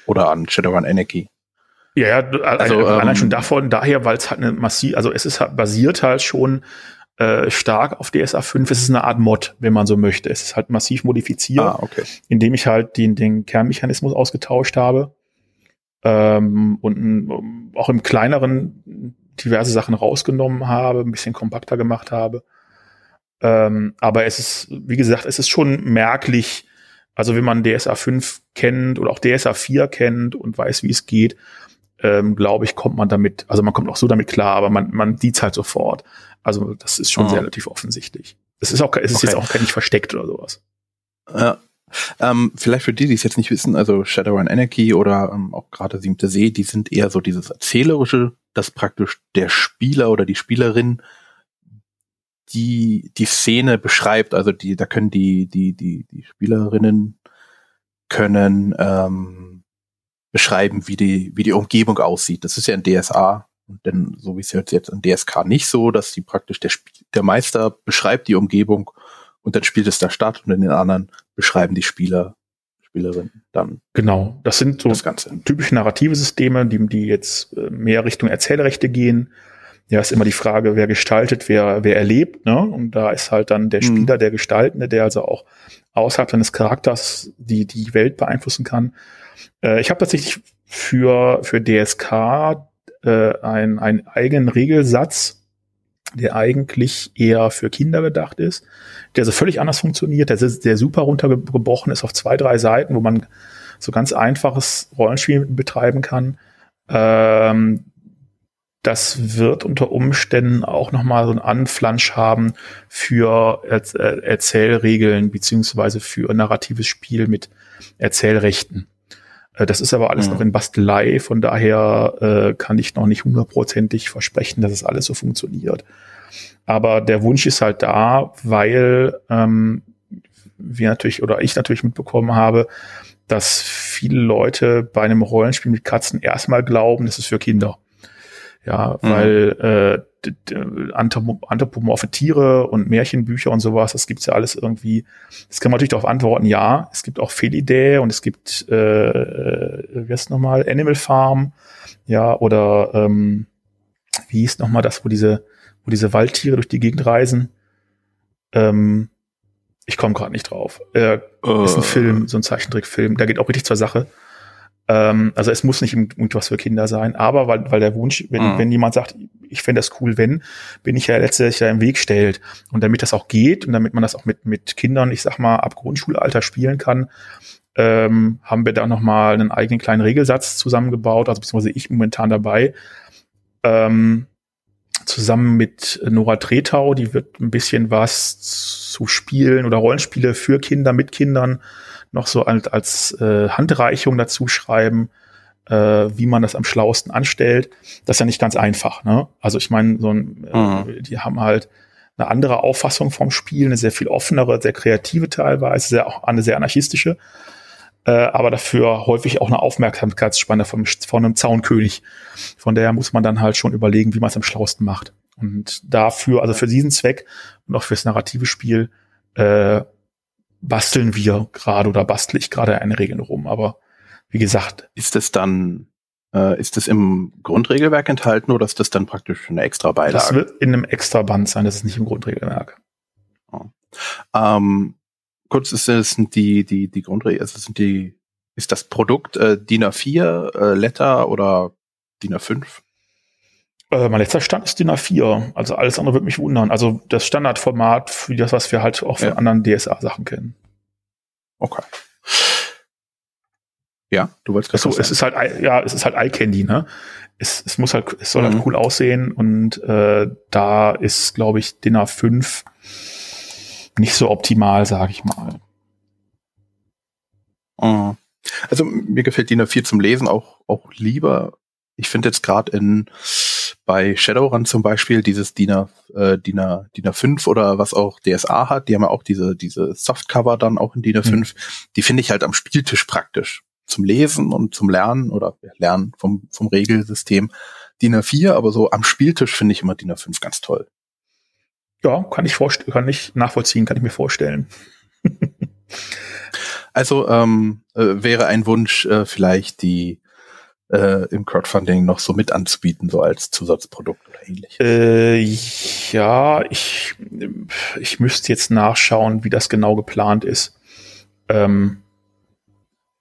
oder an Shadowrun Anarchy? Ja, ja, also, allein ähm, schon davon, daher, weil es halt eine massiv, also es ist halt basiert halt schon äh, stark auf DSA 5. Es ist eine Art Mod, wenn man so möchte. Es ist halt massiv modifiziert, ah, okay. indem ich halt den, den Kernmechanismus ausgetauscht habe ähm, und um, auch im kleineren diverse Sachen rausgenommen habe, ein bisschen kompakter gemacht habe. Ähm, aber es ist, wie gesagt, es ist schon merklich, also wenn man DSA 5 kennt oder auch DSA 4 kennt und weiß, wie es geht, ähm, glaube ich, kommt man damit, also man kommt auch so damit klar, aber man, man sieht halt sofort. Also das ist schon oh. relativ offensichtlich. Es ist auch, es ist okay. jetzt auch gar nicht versteckt oder sowas. Ja. Ähm, vielleicht für die, die es jetzt nicht wissen, also Shadowrun Anarchy oder ähm, auch gerade Siebte See, die sind eher so dieses Erzählerische, dass praktisch der Spieler oder die Spielerin die die Szene beschreibt. Also die, da können die die die die Spielerinnen können ähm, beschreiben, wie die, wie die Umgebung aussieht. Das ist ja ein DSA. Und denn so wie es jetzt in DSK nicht so, dass die praktisch der, der Meister beschreibt die Umgebung und dann spielt es da statt und in den anderen beschreiben die Spieler, Spielerinnen dann. Genau. Das sind so das Ganze. typische narrative Systeme, die, die jetzt äh, mehr Richtung Erzählrechte gehen. ja, ist immer die Frage, wer gestaltet, wer, wer erlebt, ne? Und da ist halt dann der mhm. Spieler, der Gestaltende, der also auch außerhalb seines Charakters die, die Welt beeinflussen kann. Äh, ich habe tatsächlich für, für DSK äh, einen, einen eigenen Regelsatz, der eigentlich eher für Kinder gedacht ist, der so völlig anders funktioniert, der, der super runtergebrochen ist auf zwei, drei Seiten, wo man so ganz einfaches Rollenspiel betreiben kann. Ähm, das wird unter Umständen auch nochmal so einen Anflansch haben für Erzählregeln beziehungsweise für narratives Spiel mit Erzählrechten. Äh, das ist aber alles mhm. noch in Bastelei, von daher äh, kann ich noch nicht hundertprozentig versprechen, dass es alles so funktioniert. Aber der Wunsch ist halt da, weil ähm, wir natürlich oder ich natürlich mitbekommen habe, dass viele Leute bei einem Rollenspiel mit Katzen erstmal glauben, das ist für Kinder. Ja, mhm. weil äh, anthropomorphe Tiere und Märchenbücher und sowas, das gibt's ja alles irgendwie. Das kann man natürlich darauf antworten, ja. Es gibt auch Felidae und es gibt, äh, äh wie heißt nochmal, Animal Farm, ja, oder ähm, wie hieß nochmal das, wo diese, wo diese Waldtiere durch die Gegend reisen. Ähm, ich komme gerade nicht drauf. Äh, uh. Ist ein Film, so ein Zeichentrickfilm, der geht auch richtig zur Sache. Ähm, also es muss nicht irgendwas für Kinder sein, aber weil, weil der Wunsch, wenn, mhm. wenn jemand sagt, ich fände das cool, wenn, bin ich ja letztlich da im Weg stellt. Und damit das auch geht und damit man das auch mit, mit Kindern, ich sag mal, ab Grundschulalter spielen kann, ähm, haben wir da nochmal einen eigenen kleinen Regelsatz zusammengebaut, also beziehungsweise ich momentan dabei. Ähm, zusammen mit Nora Tretau, die wird ein bisschen was zu Spielen oder Rollenspiele für Kinder mit Kindern noch so als, als äh, Handreichung dazu schreiben, äh, wie man das am schlauesten anstellt. Das ist ja nicht ganz einfach. Ne? Also ich meine, so ein, äh, mhm. die haben halt eine andere Auffassung vom Spiel, eine sehr viel offenere, sehr kreative teilweise, sehr, auch eine sehr anarchistische, äh, aber dafür häufig auch eine Aufmerksamkeitsspanne vom, von einem Zaunkönig. Von daher muss man dann halt schon überlegen, wie man es am schlauesten macht. Und dafür, also für diesen Zweck und auch fürs narrative Spiel, äh, basteln wir gerade oder bastle ich gerade eine Regel rum. Aber wie gesagt. Ist es dann, äh, ist es im Grundregelwerk enthalten oder ist das dann praktisch eine extra Beilage? Das wird in einem extra Band sein, das ist nicht im Grundregelwerk. Oh. Ähm, kurz ist es die, die, die Grundregel, also sind die, ist das Produkt äh, DIN A4, äh, Letter oder DIN A5? Äh, mein letzter Stand ist DIN A4. Also alles andere würde mich wundern. Also das Standardformat für das, was wir halt auch von ja. anderen DSA-Sachen kennen. Okay. Ja, du wolltest so, es ist halt, ja, es ist halt Eye Candy, ne? Es, es muss halt, es soll halt mhm. halt cool aussehen und äh, da ist, glaube ich, DIN A5 nicht so optimal, sage ich mal. Mhm. Also mir gefällt DIN A4 zum Lesen auch, auch lieber. Ich finde jetzt gerade in bei Shadowrun zum Beispiel dieses DIN, A, äh, DIN, A, DIN A5 oder was auch DSA hat, die haben ja auch diese, diese Softcover dann auch in DIN A5, mhm. die finde ich halt am Spieltisch praktisch. Zum Lesen und zum Lernen oder Lernen vom, vom Regelsystem DIN A4, aber so am Spieltisch finde ich immer DIN A5 ganz toll. Ja, kann ich vorstellen, kann ich nachvollziehen, kann ich mir vorstellen. also ähm, äh, wäre ein Wunsch äh, vielleicht die äh, im Crowdfunding noch so mit anzubieten, so als Zusatzprodukt oder ähnlich? Äh, ja, ich, ich müsste jetzt nachschauen, wie das genau geplant ist. Ähm,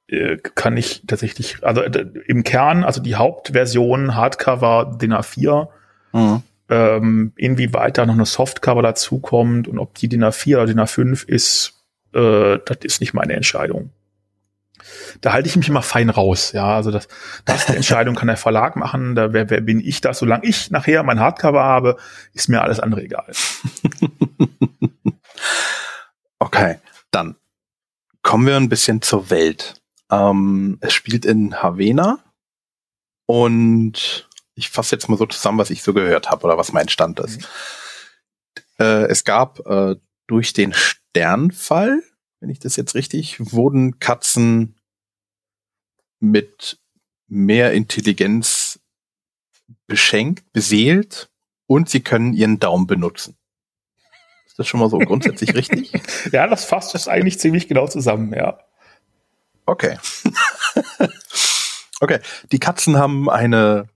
äh, kann ich tatsächlich, also äh, im Kern, also die Hauptversion Hardcover DIN A4, mhm. ähm, inwieweit da noch eine Softcover dazukommt und ob die DIN A4 oder DIN A5 ist, äh, das ist nicht meine Entscheidung da halte ich mich immer fein raus. Ja, also das, das die Entscheidung kann der Verlag machen. Da wer, wer bin ich das? Solange ich nachher mein Hardcover habe, ist mir alles andere egal. okay, dann kommen wir ein bisschen zur Welt. Ähm, es spielt in Havena und ich fasse jetzt mal so zusammen, was ich so gehört habe oder was mein Stand ist. Mhm. Äh, es gab äh, durch den Sternfall, wenn ich das jetzt richtig, wurden Katzen mit mehr Intelligenz beschenkt, beseelt und sie können ihren Daumen benutzen. Ist das schon mal so grundsätzlich richtig? Ja, das fasst das eigentlich ziemlich genau zusammen, ja. Okay. okay. Die Katzen haben eine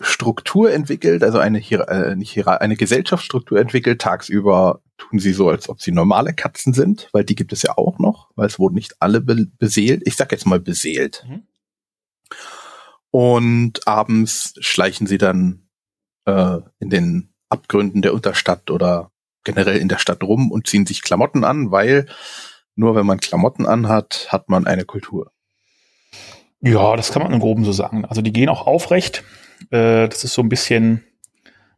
Struktur entwickelt, also eine, äh, nicht Hier eine Gesellschaftsstruktur entwickelt. Tagsüber tun sie so, als ob sie normale Katzen sind, weil die gibt es ja auch noch, weil es wurden nicht alle be beseelt. Ich sag jetzt mal beseelt. Mhm. Und abends schleichen sie dann äh, in den Abgründen der Unterstadt oder generell in der Stadt rum und ziehen sich Klamotten an, weil nur wenn man Klamotten anhat, hat man eine Kultur. Ja, das kann man im Groben so sagen. Also die gehen auch aufrecht. Äh, das ist so ein bisschen,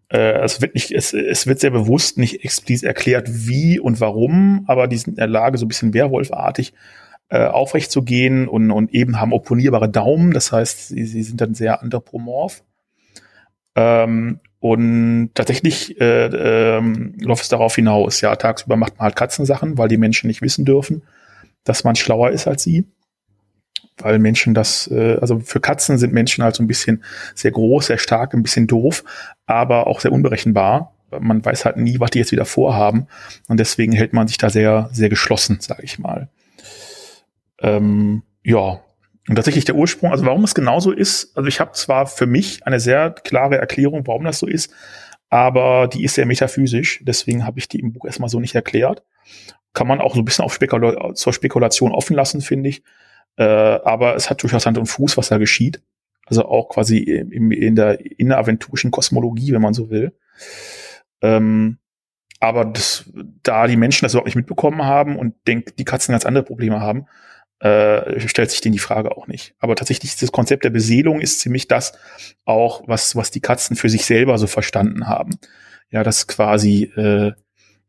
äh, es wird nicht, es, es wird sehr bewusst nicht explizit erklärt, wie und warum, aber die sind in der Lage, so ein bisschen Werwolfartig äh, aufrecht zu gehen und, und eben haben opponierbare Daumen. Das heißt, sie, sie sind dann sehr anthropomorph. Ähm, und tatsächlich äh, ähm, läuft es darauf hinaus. Ja, tagsüber macht man halt Katzensachen, weil die Menschen nicht wissen dürfen, dass man schlauer ist als sie weil Menschen das, äh, also für Katzen sind Menschen halt so ein bisschen sehr groß, sehr stark, ein bisschen doof, aber auch sehr unberechenbar. Man weiß halt nie, was die jetzt wieder vorhaben und deswegen hält man sich da sehr, sehr geschlossen, sage ich mal. Ähm, ja, und tatsächlich der Ursprung, also warum es genauso ist, also ich habe zwar für mich eine sehr klare Erklärung, warum das so ist, aber die ist sehr metaphysisch, deswegen habe ich die im Buch erstmal so nicht erklärt. Kann man auch so ein bisschen auf Spekula zur Spekulation offen lassen, finde ich. Äh, aber es hat durchaus Hand und Fuß, was da geschieht. Also auch quasi im, in der inneraventurischen Kosmologie, wenn man so will. Ähm, aber das, da die Menschen das überhaupt nicht mitbekommen haben und denkt, die Katzen ganz andere Probleme haben, äh, stellt sich denen die Frage auch nicht. Aber tatsächlich das Konzept der Beseelung ist ziemlich das auch, was, was die Katzen für sich selber so verstanden haben. Ja, das quasi äh,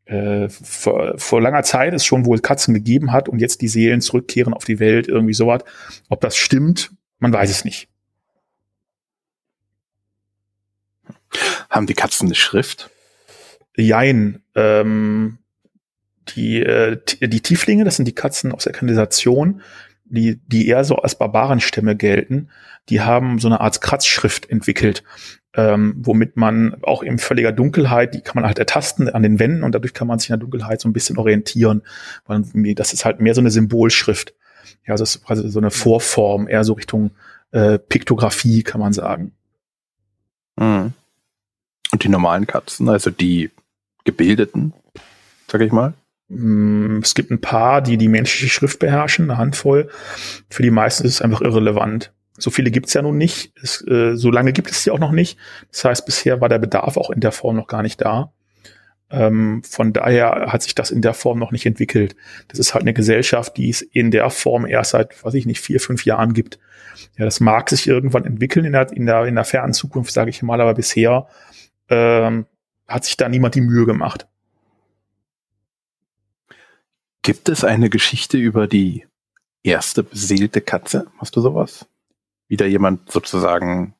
äh, vor, vor langer Zeit es schon wohl Katzen gegeben hat und jetzt die Seelen zurückkehren auf die Welt, irgendwie sowas. Ob das stimmt, man weiß es nicht. Haben die Katzen eine Schrift? Jein. Ähm, die, äh, die Tieflinge, das sind die Katzen aus der Kanalisation, die, die eher so als Barbarenstämme gelten, die haben so eine Art Kratzschrift entwickelt ähm, womit man auch in völliger Dunkelheit, die kann man halt ertasten an den Wänden und dadurch kann man sich in der Dunkelheit so ein bisschen orientieren. Weil das ist halt mehr so eine Symbolschrift. Ja, das ist quasi so eine Vorform, eher so Richtung äh, Piktographie, kann man sagen. Mhm. Und die normalen Katzen, also die gebildeten, sag ich mal? Mm, es gibt ein paar, die die menschliche Schrift beherrschen, eine Handvoll. Für die meisten ist es einfach irrelevant. So viele gibt's ja nun nicht. Es, äh, so lange gibt es sie auch noch nicht. Das heißt, bisher war der Bedarf auch in der Form noch gar nicht da. Ähm, von daher hat sich das in der Form noch nicht entwickelt. Das ist halt eine Gesellschaft, die es in der Form erst seit, weiß ich nicht, vier, fünf Jahren gibt. Ja, das mag sich irgendwann entwickeln in der, in der, in der fernen Zukunft, sage ich mal, aber bisher ähm, hat sich da niemand die Mühe gemacht. Gibt es eine Geschichte über die erste beseelte Katze? Hast du sowas? Wieder jemand sozusagen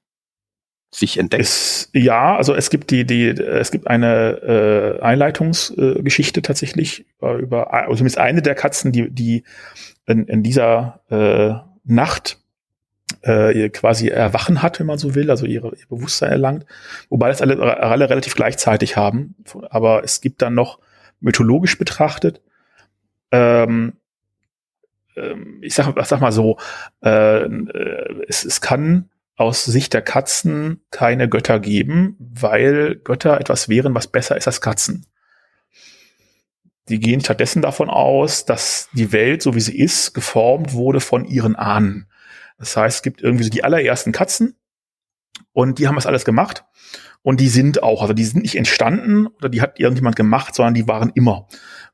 sich entdeckt? Es, ja, also es gibt die, die, es gibt eine äh, Einleitungsgeschichte äh, tatsächlich über, über also zumindest eine der Katzen, die, die in, in dieser äh, Nacht äh, quasi erwachen hat, wenn man so will, also ihre, ihr Bewusstsein erlangt, wobei das alle, alle relativ gleichzeitig haben. Aber es gibt dann noch mythologisch betrachtet ähm, ähm, ich sag, sag mal so, äh, äh, es, es kann aus Sicht der Katzen keine Götter geben, weil Götter etwas wären, was besser ist als Katzen. Die gehen stattdessen davon aus, dass die Welt, so wie sie ist, geformt wurde von ihren Ahnen. Das heißt, es gibt irgendwie so die allerersten Katzen und die haben das alles gemacht. Und die sind auch, also die sind nicht entstanden oder die hat irgendjemand gemacht, sondern die waren immer.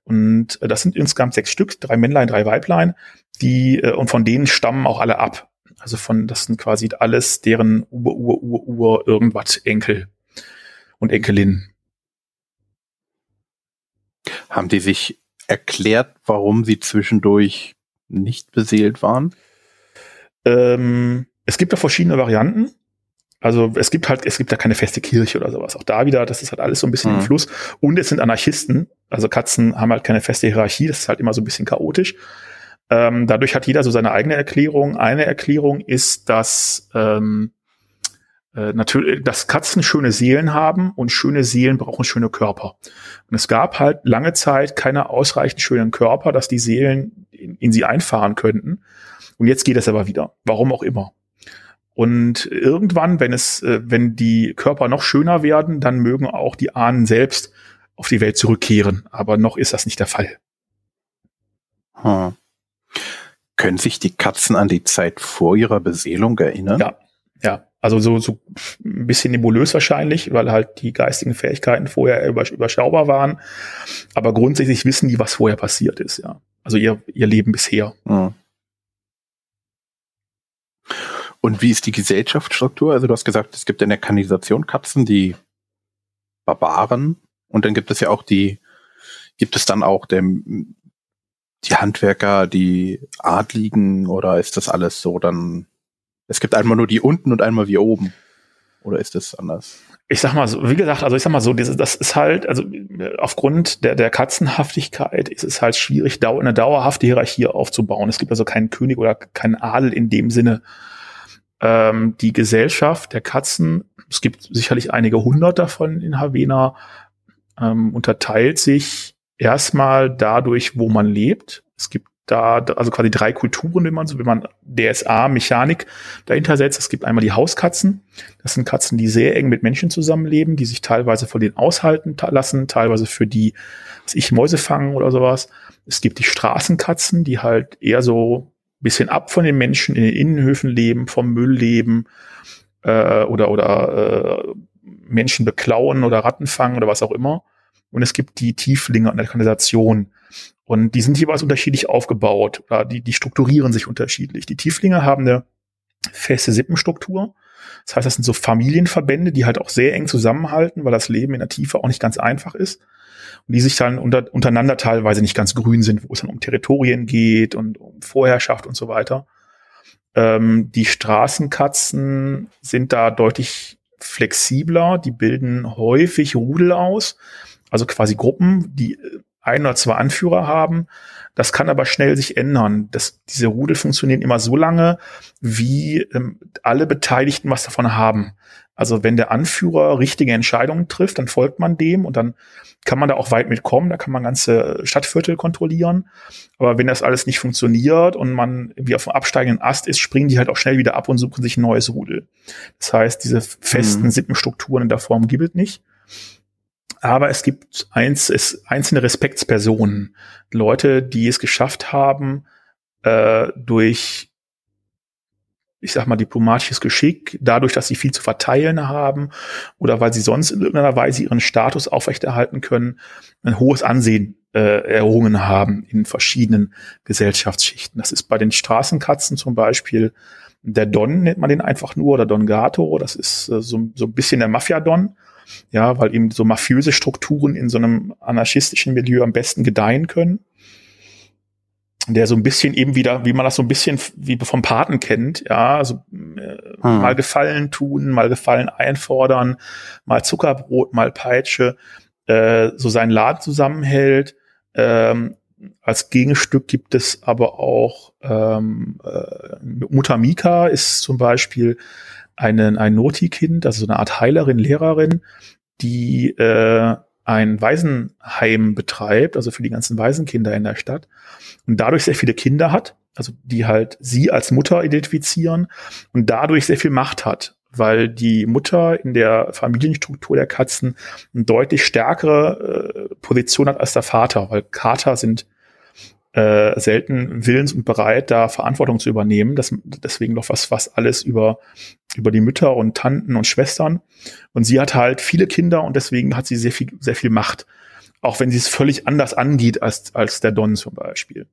Und äh, das sind insgesamt sechs Stück, drei Männlein, drei Weiblein, die, äh, und von denen stammen auch alle ab. Also von, das sind quasi alles deren Ur, Ur, Ur, Ur, irgendwas Enkel und Enkelin. Haben die sich erklärt, warum sie zwischendurch nicht beseelt waren? Ähm, es gibt da verschiedene Varianten. Also es gibt halt, es gibt da keine feste Kirche oder sowas. Auch da wieder, das ist halt alles so ein bisschen mhm. im Fluss. Und es sind Anarchisten. Also Katzen haben halt keine feste Hierarchie. Das ist halt immer so ein bisschen chaotisch. Ähm, dadurch hat jeder so seine eigene Erklärung. Eine Erklärung ist, dass ähm, äh, natürlich, dass Katzen schöne Seelen haben und schöne Seelen brauchen schöne Körper. Und es gab halt lange Zeit keine ausreichend schönen Körper, dass die Seelen in, in sie einfahren könnten. Und jetzt geht es aber wieder. Warum auch immer. Und irgendwann, wenn es, äh, wenn die Körper noch schöner werden, dann mögen auch die Ahnen selbst auf die Welt zurückkehren. Aber noch ist das nicht der Fall. Hm. Können sich die Katzen an die Zeit vor ihrer Beseelung erinnern? Ja, ja. Also so, so ein bisschen nebulös wahrscheinlich, weil halt die geistigen Fähigkeiten vorher überschaubar waren. Aber grundsätzlich wissen die, was vorher passiert ist, ja. Also ihr, ihr Leben bisher. Hm. Und wie ist die Gesellschaftsstruktur? Also du hast gesagt, es gibt in der Kanalisation Katzen, die Barbaren. Und dann gibt es ja auch die, gibt es dann auch der, die Handwerker, die Adligen oder ist das alles so dann, es gibt einmal nur die unten und einmal wie oben? Oder ist das anders? Ich sag mal so, wie gesagt, also ich sag mal so, das ist halt, also aufgrund der, der Katzenhaftigkeit ist es halt schwierig, eine dauerhafte Hierarchie aufzubauen. Es gibt also keinen König oder keinen Adel in dem Sinne ähm, die Gesellschaft der Katzen, es gibt sicherlich einige hundert davon in Havena, ähm, unterteilt sich erstmal dadurch, wo man lebt. Es gibt da also quasi drei Kulturen, wenn man so, wenn man DSA Mechanik dahinter setzt. Es gibt einmal die Hauskatzen. Das sind Katzen, die sehr eng mit Menschen zusammenleben, die sich teilweise von denen aushalten lassen, teilweise für die, was ich Mäuse fangen oder sowas. Es gibt die Straßenkatzen, die halt eher so bisschen ab von den Menschen in den Innenhöfen leben, vom Müll leben äh, oder, oder äh, Menschen beklauen oder Ratten fangen oder was auch immer. Und es gibt die Tieflinge an der Kanalisation. Und die sind jeweils unterschiedlich aufgebaut. Oder die, die strukturieren sich unterschiedlich. Die Tieflinge haben eine feste Sippenstruktur. Das heißt, das sind so Familienverbände, die halt auch sehr eng zusammenhalten, weil das Leben in der Tiefe auch nicht ganz einfach ist und die sich dann unter, untereinander teilweise nicht ganz grün sind, wo es dann um Territorien geht und um Vorherrschaft und so weiter. Ähm, die Straßenkatzen sind da deutlich flexibler, die bilden häufig Rudel aus, also quasi Gruppen, die ein oder zwei Anführer haben. Das kann aber schnell sich ändern. Das, diese Rudel funktionieren immer so lange, wie ähm, alle Beteiligten was davon haben. Also wenn der Anführer richtige Entscheidungen trifft, dann folgt man dem und dann kann man da auch weit mitkommen. Da kann man ganze Stadtviertel kontrollieren. Aber wenn das alles nicht funktioniert und man irgendwie auf dem absteigenden Ast ist, springen die halt auch schnell wieder ab und suchen sich ein neues Rudel. Das heißt, diese festen mhm. Sippenstrukturen in der Form gibt es nicht. Aber es gibt eins, es, einzelne Respektspersonen, Leute, die es geschafft haben, äh, durch ich sag mal, diplomatisches Geschick, dadurch, dass sie viel zu verteilen haben oder weil sie sonst in irgendeiner Weise ihren Status aufrechterhalten können, ein hohes Ansehen äh, errungen haben in verschiedenen Gesellschaftsschichten. Das ist bei den Straßenkatzen zum Beispiel der Don nennt man den einfach nur oder Don Gato. Das ist äh, so, so ein bisschen der Mafia-Don. Ja, weil eben so mafiöse Strukturen in so einem anarchistischen Milieu am besten gedeihen können der so ein bisschen eben wieder, wie man das so ein bisschen wie vom Paten kennt, ja, also äh, hm. mal Gefallen tun, mal Gefallen einfordern, mal Zuckerbrot, mal Peitsche, äh, so seinen Laden zusammenhält. Ähm, als Gegenstück gibt es aber auch ähm, äh, Mutter Mika ist zum Beispiel einen, ein Noti-Kind, also so eine Art Heilerin, Lehrerin, die äh, ein Waisenheim betreibt, also für die ganzen Waisenkinder in der Stadt und dadurch sehr viele Kinder hat, also die halt sie als Mutter identifizieren und dadurch sehr viel Macht hat, weil die Mutter in der Familienstruktur der Katzen eine deutlich stärkere äh, Position hat als der Vater, weil Kater sind äh, selten willens und bereit, da Verantwortung zu übernehmen. Das, deswegen noch was, was alles über, über die Mütter und Tanten und Schwestern. Und sie hat halt viele Kinder und deswegen hat sie sehr viel, sehr viel Macht. Auch wenn sie es völlig anders angeht als, als der Don zum Beispiel.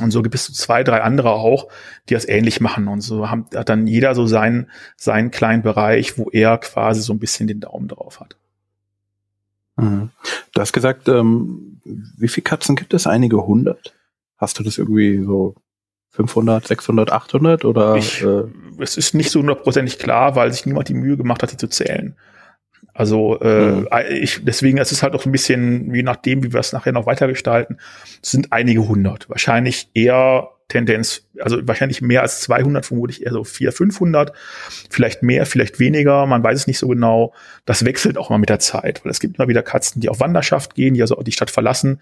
Und so gibt es zwei, drei andere auch, die das ähnlich machen. Und so haben, hat dann jeder so seinen, seinen kleinen Bereich, wo er quasi so ein bisschen den Daumen drauf hat. Mhm. Du hast gesagt, ähm, wie viele Katzen gibt es? Einige hundert? Hast du das irgendwie so 500, 600, 800 oder? Ich, äh? Es ist nicht so hundertprozentig klar, weil sich niemand die Mühe gemacht hat, die zu zählen. Also äh, mhm. ich, deswegen es ist halt auch ein bisschen, je nachdem, wie wir es nachher noch weitergestalten, es sind einige hundert. Wahrscheinlich eher Tendenz, also wahrscheinlich mehr als 200, vermutlich eher so 400, 500, vielleicht mehr, vielleicht weniger, man weiß es nicht so genau. Das wechselt auch mal mit der Zeit, weil es gibt immer wieder Katzen, die auf Wanderschaft gehen, die also die Stadt verlassen,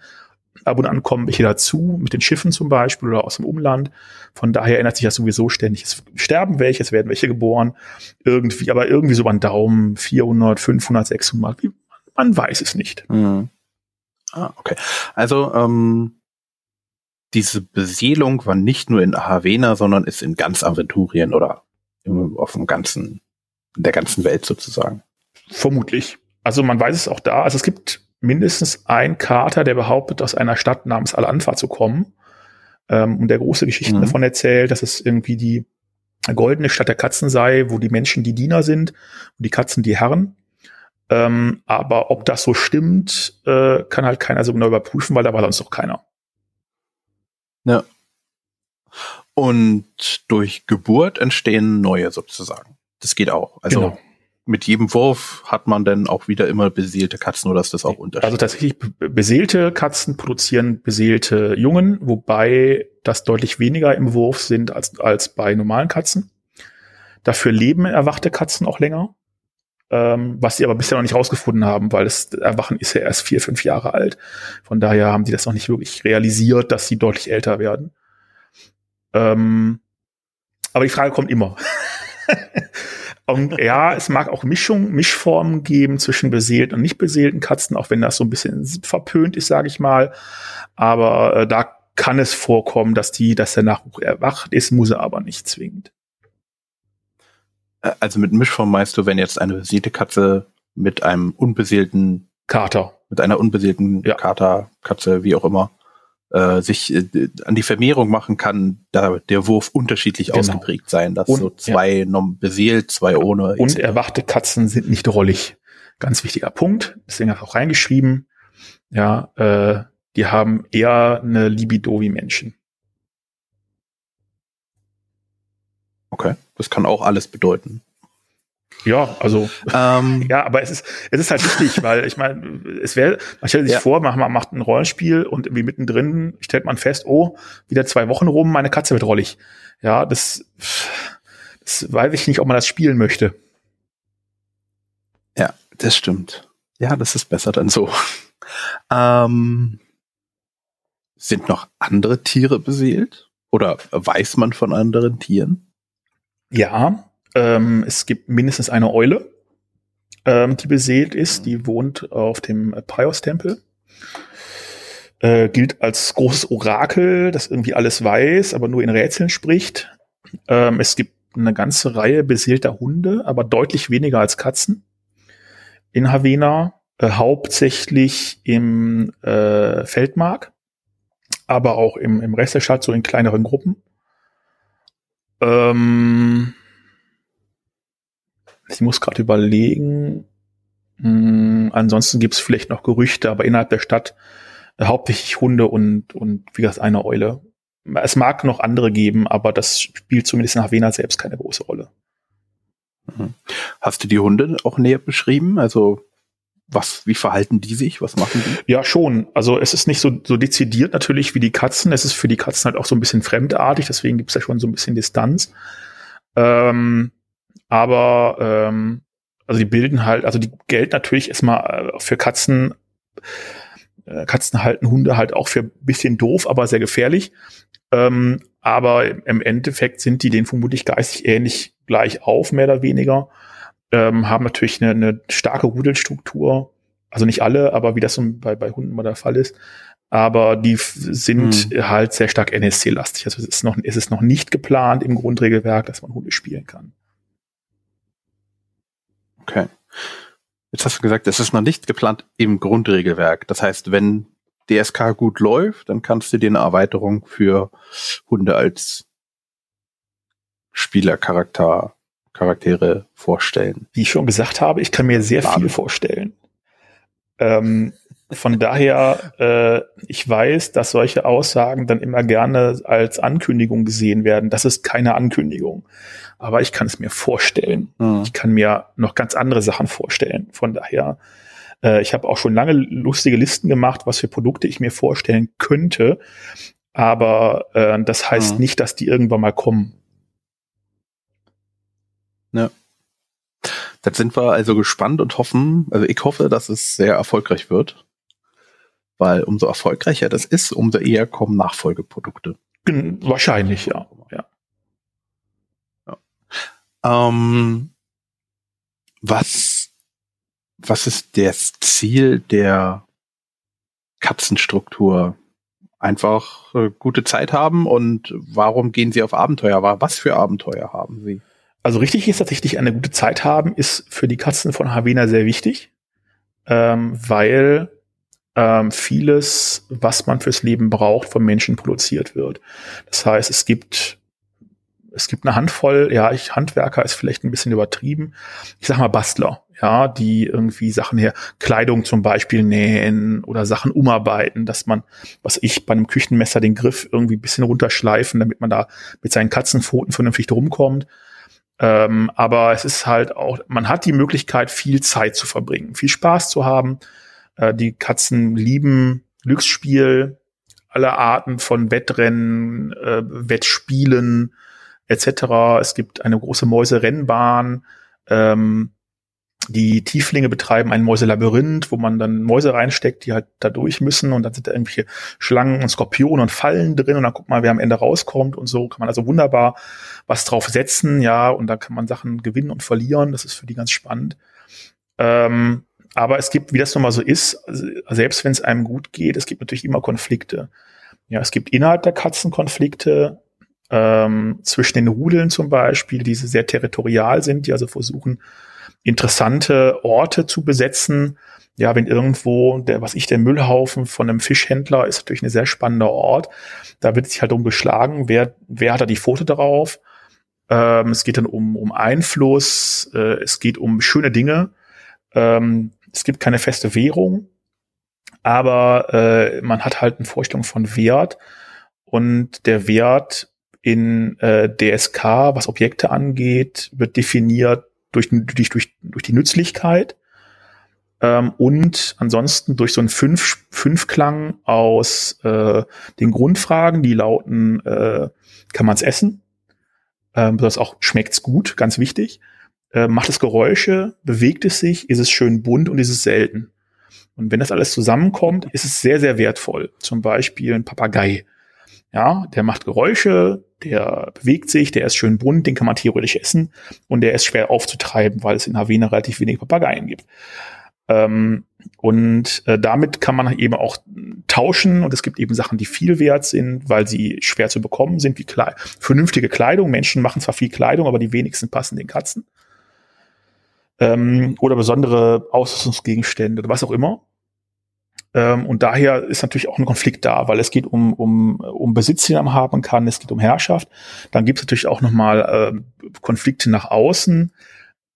Ab und an kommen welche dazu, mit den Schiffen zum Beispiel oder aus dem Umland. Von daher ändert sich das sowieso ständig. Es sterben welche, es werden welche geboren. Irgendwie, aber irgendwie so an Daumen 400, 500, 600. Man weiß es nicht. Mhm. Ah, okay. Also, ähm, diese Beseelung war nicht nur in Havena, sondern ist in ganz Aventurien oder auf dem ganzen, der ganzen Welt sozusagen. Vermutlich. Also man weiß es auch da. Also es gibt mindestens ein Kater, der behauptet, aus einer Stadt namens Al-Anfa zu kommen ähm, und der große Geschichten mhm. davon erzählt, dass es irgendwie die goldene Stadt der Katzen sei, wo die Menschen die Diener sind und die Katzen die Herren. Ähm, aber ob das so stimmt, äh, kann halt keiner so genau überprüfen, weil da war sonst noch keiner. Ja. Und durch Geburt entstehen neue sozusagen. Das geht auch. Also genau mit jedem Wurf hat man dann auch wieder immer beseelte Katzen oder ist das auch unterschiedlich? Also tatsächlich beseelte Katzen produzieren beseelte Jungen, wobei das deutlich weniger im Wurf sind als, als bei normalen Katzen. Dafür leben erwachte Katzen auch länger, ähm, was sie aber bisher noch nicht rausgefunden haben, weil das Erwachen ist ja erst vier, fünf Jahre alt. Von daher haben die das noch nicht wirklich realisiert, dass sie deutlich älter werden. Ähm, aber die Frage kommt immer. Und ja, es mag auch Mischung, Mischformen geben zwischen beseelten und nicht beseelten Katzen, auch wenn das so ein bisschen verpönt ist, sage ich mal. Aber äh, da kann es vorkommen, dass die, dass der Nachwuch erwacht ist, muss er aber nicht zwingend. Also mit Mischform meinst du, wenn jetzt eine beseelte Katze mit einem unbeseelten Kater, mit einer unbeseelten ja. Kater, Katze, wie auch immer, äh, sich äh, an die Vermehrung machen kann, da der Wurf unterschiedlich genau. ausgeprägt sein, dass und, so zwei ja. beseelt, zwei ohne. Und erwachte Katzen sind nicht rollig. Ganz wichtiger Punkt. Deswegen habe ich auch reingeschrieben. Ja, äh, die haben eher eine Libido wie Menschen. Okay, das kann auch alles bedeuten. Ja, also ähm, ja, aber es ist es ist halt wichtig, weil ich meine, es wäre, man stellt sich ja. vor, man macht ein Rollenspiel und irgendwie mittendrin stellt man fest, oh, wieder zwei Wochen rum, meine Katze wird rollig. Ja, das, das weiß ich nicht, ob man das spielen möchte. Ja, das stimmt. Ja, das ist besser dann so. Ähm, sind noch andere Tiere beseelt? Oder weiß man von anderen Tieren? Ja, ähm, es gibt mindestens eine Eule, ähm, die beseelt ist. Die wohnt auf dem Pios-Tempel. Äh, gilt als großes Orakel, das irgendwie alles weiß, aber nur in Rätseln spricht. Ähm, es gibt eine ganze Reihe beseelter Hunde, aber deutlich weniger als Katzen. In Havena, äh, hauptsächlich im äh, Feldmark, aber auch im, im Rest der Stadt, so in kleineren Gruppen. Ähm, ich muss gerade überlegen. Hm, ansonsten gibt es vielleicht noch Gerüchte, aber innerhalb der Stadt äh, hauptsächlich Hunde und, und wie gesagt eine Eule. Es mag noch andere geben, aber das spielt zumindest in Havena selbst keine große Rolle. Mhm. Hast du die Hunde auch näher beschrieben? Also was, wie verhalten die sich? Was machen die? Ja, schon. Also es ist nicht so, so dezidiert natürlich wie die Katzen. Es ist für die Katzen halt auch so ein bisschen fremdartig, deswegen gibt es ja schon so ein bisschen Distanz. Ähm, aber ähm, also die bilden halt, also die gelten natürlich erstmal äh, für Katzen. Äh, Katzen halten Hunde halt auch für ein bisschen doof, aber sehr gefährlich. Ähm, aber im Endeffekt sind die denen vermutlich geistig ähnlich gleich auf, mehr oder weniger. Ähm, haben natürlich eine, eine starke Rudelstruktur. Also nicht alle, aber wie das so bei, bei Hunden mal der Fall ist. Aber die sind hm. halt sehr stark NSC-lastig. Also es ist, noch, es ist noch nicht geplant im Grundregelwerk, dass man Hunde spielen kann. Okay. Jetzt hast du gesagt, es ist noch nicht geplant im Grundregelwerk. Das heißt, wenn DSK gut läuft, dann kannst du dir eine Erweiterung für Hunde als Spielercharakter, Charaktere vorstellen. Wie ich schon gesagt habe, ich kann mir sehr Laden. viel vorstellen. Ähm, von daher, äh, ich weiß, dass solche Aussagen dann immer gerne als Ankündigung gesehen werden. Das ist keine Ankündigung. Aber ich kann es mir vorstellen. Mhm. Ich kann mir noch ganz andere Sachen vorstellen. Von daher, äh, ich habe auch schon lange lustige Listen gemacht, was für Produkte ich mir vorstellen könnte. Aber äh, das heißt mhm. nicht, dass die irgendwann mal kommen. Ja. Jetzt sind wir also gespannt und hoffen, also ich hoffe, dass es sehr erfolgreich wird weil umso erfolgreicher das ist, umso eher kommen Nachfolgeprodukte. Wahrscheinlich, ja. ja. ja. Ähm, was, was ist das Ziel der Katzenstruktur? Einfach äh, gute Zeit haben und warum gehen sie auf Abenteuer? Was für Abenteuer haben sie? Also richtig ist tatsächlich eine gute Zeit haben, ist für die Katzen von Havena sehr wichtig, ähm, weil ähm, vieles, was man fürs Leben braucht, vom Menschen produziert wird. Das heißt, es gibt es gibt eine Handvoll, ja, ich Handwerker ist vielleicht ein bisschen übertrieben. Ich sag mal Bastler, ja, die irgendwie Sachen her, Kleidung zum Beispiel nähen oder Sachen umarbeiten, dass man, was ich bei einem Küchenmesser den Griff irgendwie ein bisschen runterschleifen, damit man da mit seinen Katzenpfoten vernünftig rumkommt. Ähm, aber es ist halt auch, man hat die Möglichkeit, viel Zeit zu verbringen, viel Spaß zu haben. Äh, die Katzen lieben Glücksspiel, alle Arten von Wettrennen, äh, Wettspielen etc. Es gibt eine große Mäuserennbahn. Ähm, die Tieflinge betreiben ein Mäuselabyrinth, wo man dann Mäuse reinsteckt, die halt da durch müssen und dann sind da irgendwelche Schlangen und Skorpione und Fallen drin und dann guckt man, wer am Ende rauskommt und so kann man also wunderbar was drauf setzen, ja, und dann kann man Sachen gewinnen und verlieren. Das ist für die ganz spannend. Ähm, aber es gibt, wie das nun mal so ist, selbst wenn es einem gut geht, es gibt natürlich immer Konflikte. Ja, es gibt innerhalb der Katzen Konflikte, ähm, zwischen den Rudeln zum Beispiel, die sehr territorial sind, die also versuchen, interessante Orte zu besetzen. Ja, wenn irgendwo der, was ich, der Müllhaufen von einem Fischhändler ist natürlich ein sehr spannender Ort. Da wird sich halt um geschlagen, wer, wer hat da die Foto darauf. Ähm, es geht dann um, um Einfluss, äh, es geht um schöne Dinge. Ähm, es gibt keine feste Währung, aber äh, man hat halt eine Vorstellung von Wert und der Wert in äh, DSK, was Objekte angeht, wird definiert durch, durch, durch, durch die Nützlichkeit ähm, und ansonsten durch so einen Fünf, Fünfklang aus äh, den Grundfragen, die lauten, äh, kann man es essen? Ähm, das auch schmeckt's gut, ganz wichtig. Äh, macht es Geräusche? Bewegt es sich? Ist es schön bunt und ist es selten? Und wenn das alles zusammenkommt, ist es sehr, sehr wertvoll. Zum Beispiel ein Papagei. Ja, der macht Geräusche, der bewegt sich, der ist schön bunt, den kann man theoretisch essen und der ist schwer aufzutreiben, weil es in Havena relativ wenig Papageien gibt. Ähm, und äh, damit kann man eben auch tauschen und es gibt eben Sachen, die viel wert sind, weil sie schwer zu bekommen sind, wie Kle vernünftige Kleidung. Menschen machen zwar viel Kleidung, aber die wenigsten passen den Katzen. Ähm, oder besondere Ausrüstungsgegenstände oder was auch immer. Ähm, und daher ist natürlich auch ein Konflikt da, weil es geht um, um, um Besitz, den man haben kann, es geht um Herrschaft. Dann gibt es natürlich auch nochmal äh, Konflikte nach außen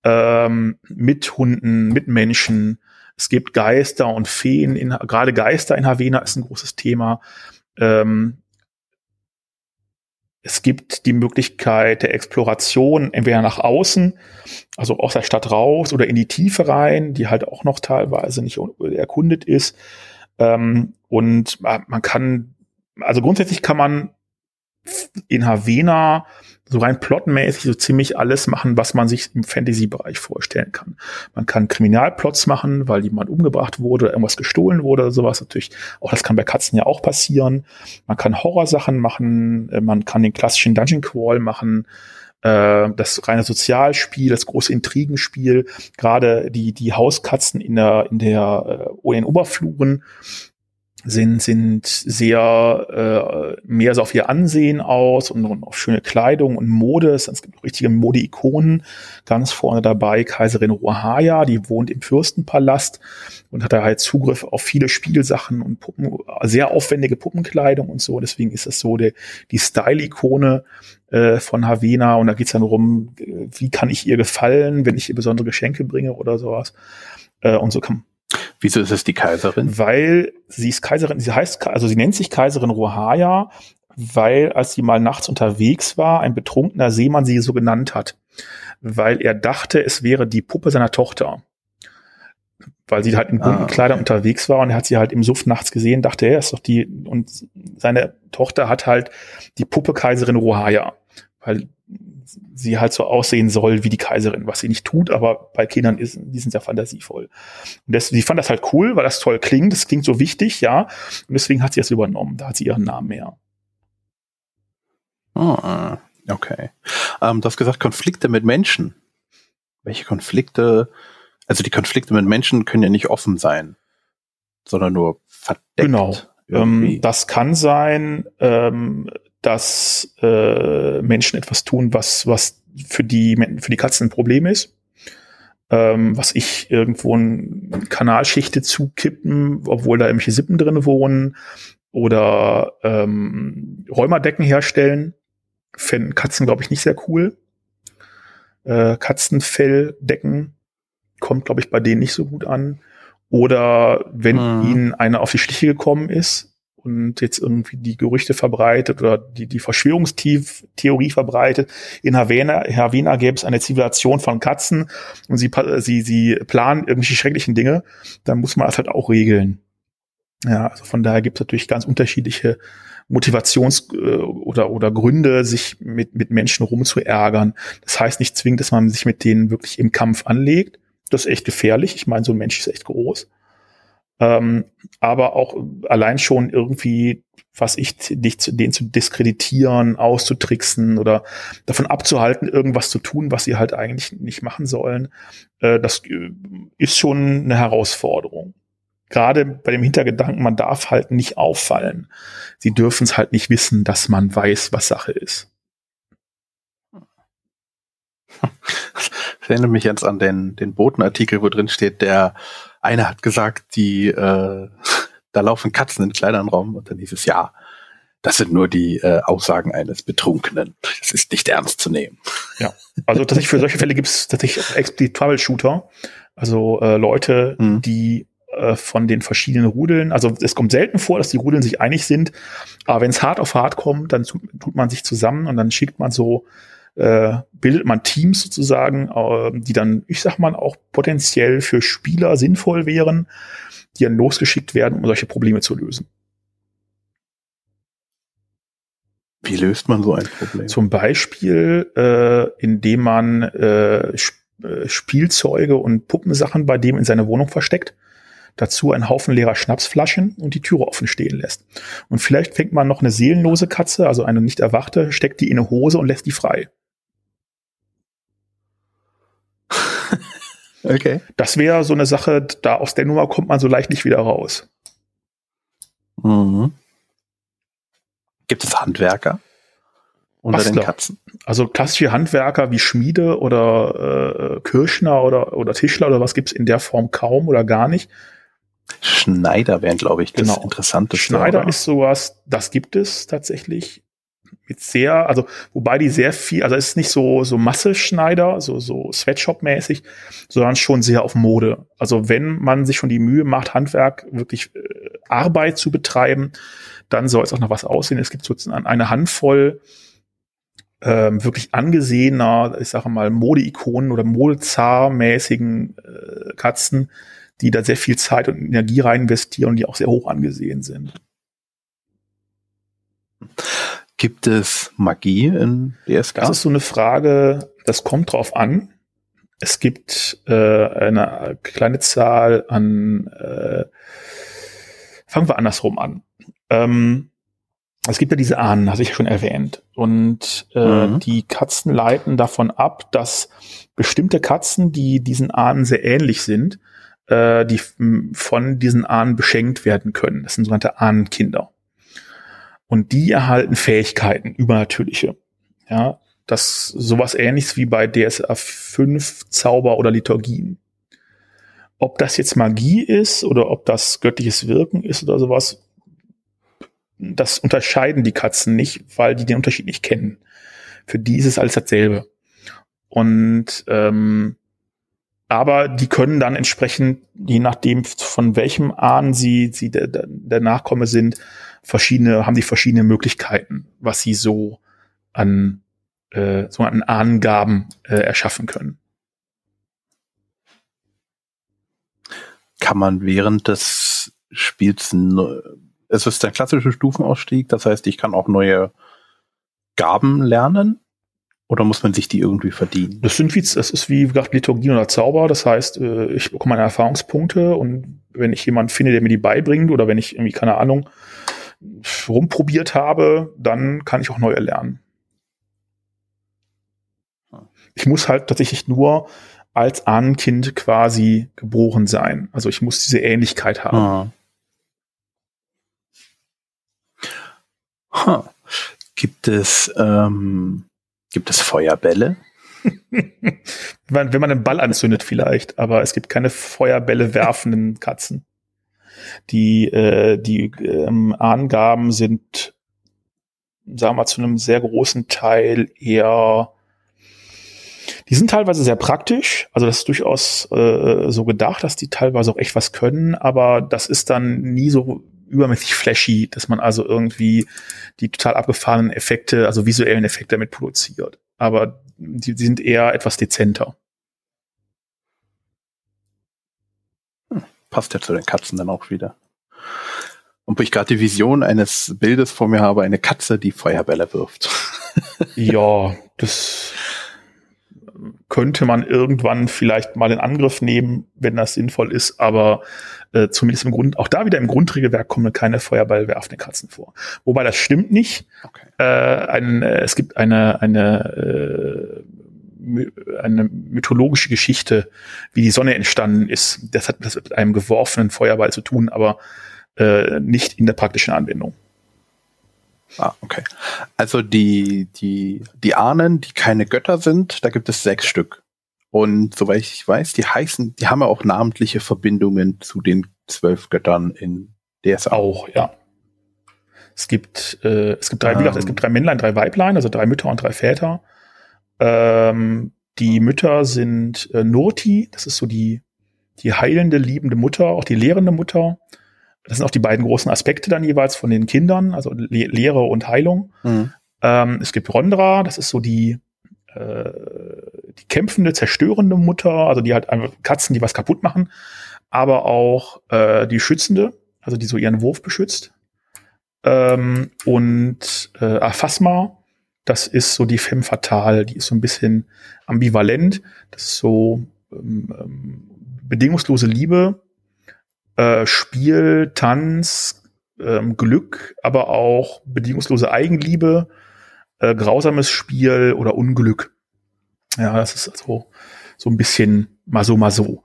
ähm, mit Hunden, mit Menschen. Es gibt Geister und Feen, in, gerade Geister in Havena ist ein großes Thema. Ähm, es gibt die Möglichkeit der Exploration entweder nach außen, also aus der Stadt raus oder in die Tiefe rein, die halt auch noch teilweise nicht erkundet ist. Ähm, und man kann, also grundsätzlich kann man in Havena so rein plotmäßig so ziemlich alles machen, was man sich im Fantasy-Bereich vorstellen kann. Man kann Kriminalplots machen, weil jemand umgebracht wurde oder irgendwas gestohlen wurde oder sowas. Natürlich, auch das kann bei Katzen ja auch passieren. Man kann Horrorsachen machen, äh, man kann den klassischen Dungeon Crawl machen, äh, das reine Sozialspiel, das große Intrigenspiel, gerade die, die Hauskatzen in der, in der, äh, in den Oberfluren sind, sind sehr äh, mehr so auf ihr Ansehen aus und, und auf schöne Kleidung und Mode. Es gibt richtige Mode-Ikonen. Ganz vorne dabei Kaiserin Rohaya, die wohnt im Fürstenpalast und hat da halt Zugriff auf viele Spielsachen und Puppen, sehr aufwendige Puppenkleidung und so. Deswegen ist es so der, die Style-Ikone äh, von Havena und da geht's dann darum, wie kann ich ihr gefallen, wenn ich ihr besondere Geschenke bringe oder sowas. Äh, und so kann Wieso ist es die Kaiserin? Weil sie ist Kaiserin, sie heißt, also sie nennt sich Kaiserin Rohaya, weil als sie mal nachts unterwegs war, ein betrunkener Seemann sie so genannt hat, weil er dachte, es wäre die Puppe seiner Tochter. Weil sie halt in bunten ah, okay. Kleidern unterwegs war und er hat sie halt im Suff nachts gesehen, dachte er, ist doch die, und seine Tochter hat halt die Puppe Kaiserin Rohaya. Weil sie halt so aussehen soll wie die Kaiserin, was sie nicht tut, aber bei Kindern ist, die sind ja fantasievoll. Und das, sie fand das halt cool, weil das toll klingt, das klingt so wichtig, ja. Und deswegen hat sie das übernommen, da hat sie ihren Namen mehr. Oh, okay. Ähm, du hast gesagt, Konflikte mit Menschen. Welche Konflikte, also die Konflikte mit Menschen können ja nicht offen sein, sondern nur verdeckt. Genau. Ähm, das kann sein, ähm, dass äh, Menschen etwas tun, was, was für die, für die Katzen ein Problem ist. Ähm, was ich irgendwo eine Kanalschichte zukippen, obwohl da irgendwelche Sippen drin wohnen oder ähm, Räumerdecken herstellen. Fänden Katzen, glaube ich, nicht sehr cool. Äh, Katzenfelldecken kommt, glaube ich, bei denen nicht so gut an. Oder wenn hm. ihnen einer auf die Schliche gekommen ist, und jetzt irgendwie die Gerüchte verbreitet oder die, die Verschwörungstheorie verbreitet. In Havana, Havana gäbe es eine Zivilisation von Katzen und sie, sie, sie planen irgendwelche schrecklichen Dinge, dann muss man das halt auch regeln. Ja, also von daher gibt es natürlich ganz unterschiedliche Motivations- äh, oder, oder Gründe, sich mit, mit Menschen rumzuärgern. Das heißt nicht zwingend, dass man sich mit denen wirklich im Kampf anlegt. Das ist echt gefährlich. Ich meine, so ein Mensch ist echt groß ähm, aber auch allein schon irgendwie, was ich, dich zu denen zu diskreditieren, auszutricksen oder davon abzuhalten, irgendwas zu tun, was sie halt eigentlich nicht machen sollen, äh, das äh, ist schon eine Herausforderung. Gerade bei dem Hintergedanken, man darf halt nicht auffallen. Sie dürfen es halt nicht wissen, dass man weiß, was Sache ist. Ich erinnere mich jetzt an den, den Botenartikel, wo drin steht, der einer hat gesagt, die, äh, da laufen Katzen in kleinen Raum und dann hieß es ja, das sind nur die äh, Aussagen eines Betrunkenen. Das ist nicht ernst zu nehmen. Ja, also tatsächlich für solche Fälle gibt es tatsächlich explizit Troubleshooter, also äh, Leute, hm. die äh, von den verschiedenen Rudeln, also es kommt selten vor, dass die Rudeln sich einig sind, aber wenn es hart auf hart kommt, dann tut, tut man sich zusammen und dann schickt man so äh, bildet man Teams sozusagen, äh, die dann, ich sag mal, auch potenziell für Spieler sinnvoll wären, die dann losgeschickt werden, um solche Probleme zu lösen. Wie löst man so ein Problem? Zum Beispiel, äh, indem man äh, äh Spielzeuge und Puppensachen bei dem in seiner Wohnung versteckt dazu einen Haufen leerer Schnapsflaschen und die Türe offen stehen lässt. Und vielleicht fängt man noch eine seelenlose Katze, also eine nicht erwachte, steckt die in eine Hose und lässt die frei. Okay. Das wäre so eine Sache, da aus der Nummer kommt man so leicht nicht wieder raus. Mhm. Gibt es Handwerker unter Bastler. den Katzen? Also klassische Handwerker wie Schmiede oder äh, Kirschner oder, oder Tischler oder was gibt es in der Form kaum oder gar nicht. Schneider wären, glaube ich, das genau. Interessanteste. Schneider oder? ist sowas, das gibt es tatsächlich mit sehr, also wobei die sehr viel, also es ist nicht so so Masseschneider, so so Sweatshop-mäßig, sondern schon sehr auf Mode. Also wenn man sich schon die Mühe macht, Handwerk wirklich äh, Arbeit zu betreiben, dann soll es auch noch was aussehen. Es gibt sozusagen eine Handvoll ähm, wirklich angesehener, ich sage mal Modeikonen oder Modezar-mäßigen äh, Katzen, die da sehr viel Zeit und Energie rein investieren und die auch sehr hoch angesehen sind. Gibt es Magie in DSK? Das ist so eine Frage, das kommt drauf an. Es gibt äh, eine kleine Zahl an, äh, fangen wir andersrum an. Ähm, es gibt ja diese Ahnen, hatte ich schon erwähnt. Und äh, mhm. die Katzen leiten davon ab, dass bestimmte Katzen, die diesen Ahnen sehr ähnlich sind, äh, die von diesen Ahnen beschenkt werden können. Das sind sogenannte Ahnenkinder. Und die erhalten Fähigkeiten, übernatürliche. Ja, das sowas ähnliches wie bei DSA 5 Zauber oder Liturgien. Ob das jetzt Magie ist oder ob das göttliches Wirken ist oder sowas, das unterscheiden die Katzen nicht, weil die den Unterschied nicht kennen. Für die ist es alles dasselbe. Und ähm, aber die können dann entsprechend, je nachdem von welchem Ahn sie, sie der, der Nachkomme sind, verschiedene, haben die verschiedene Möglichkeiten, was sie so an äh, so an Angaben äh, erschaffen können. Kann man während des Spiels, es ist ein klassischer Stufenausstieg, das heißt, ich kann auch neue Gaben lernen. Oder muss man sich die irgendwie verdienen? Das sind wie, das ist wie gesagt Liturgie oder Zauber. Das heißt, äh, ich bekomme meine Erfahrungspunkte und wenn ich jemanden finde, der mir die beibringt oder wenn ich irgendwie, keine Ahnung, rumprobiert habe, dann kann ich auch neue lernen. Ich muss halt tatsächlich nur als Ahnenkind quasi geboren sein. Also ich muss diese Ähnlichkeit haben. Ah. Huh. Gibt es ähm, gibt es Feuerbälle? wenn, man, wenn man einen Ball anzündet vielleicht, aber es gibt keine Feuerbälle werfenden Katzen. Die äh, die ähm, Angaben sind, sagen wir zu einem sehr großen Teil eher die sind teilweise sehr praktisch, also das ist durchaus äh, so gedacht, dass die teilweise auch echt was können, aber das ist dann nie so übermäßig flashy, dass man also irgendwie die total abgefahrenen Effekte, also visuellen Effekte damit produziert. Aber die, die sind eher etwas dezenter. Passt ja zu den Katzen dann auch wieder. Und wo ich gerade die Vision eines Bildes vor mir habe, eine Katze, die Feuerbälle wirft. ja, das könnte man irgendwann vielleicht mal in Angriff nehmen, wenn das sinnvoll ist, aber äh, zumindest im Grund, auch da wieder im Grundregelwerk kommen keine feuerballwerfende Katzen vor. Wobei das stimmt nicht. Okay. Äh, ein, äh, es gibt eine, eine, äh, eine mythologische Geschichte, wie die Sonne entstanden ist. Das hat das mit einem geworfenen Feuerball zu tun, aber äh, nicht in der praktischen Anwendung. Ah, okay. Also die, die, die Ahnen, die keine Götter sind, da gibt es sechs Stück. Und soweit ich weiß, die heißen, die haben ja auch namentliche Verbindungen zu den zwölf Göttern in DSA. Auch, ja. Es gibt, äh, es gibt drei, ähm, wie gesagt, es gibt drei Männlein, drei Weiblein, also drei Mütter und drei Väter. Ähm, die Mütter sind äh, Noti, das ist so die, die heilende, liebende Mutter, auch die lehrende Mutter. Das sind auch die beiden großen Aspekte dann jeweils von den Kindern, also Le Lehre und Heilung. Mhm. Ähm, es gibt Rondra, das ist so die, äh, die kämpfende, zerstörende Mutter, also die halt einfach Katzen, die was kaputt machen, aber auch äh, die schützende, also die so ihren Wurf beschützt. Ähm, und äh, Aphasma, das ist so die Femme fatale, die ist so ein bisschen ambivalent, das ist so ähm, ähm bedingungslose Liebe, äh, Spiel, Tanz, ähm, Glück, aber auch bedingungslose Eigenliebe, äh, grausames Spiel oder Unglück. Ja, das ist also so ein bisschen mal so, mal so.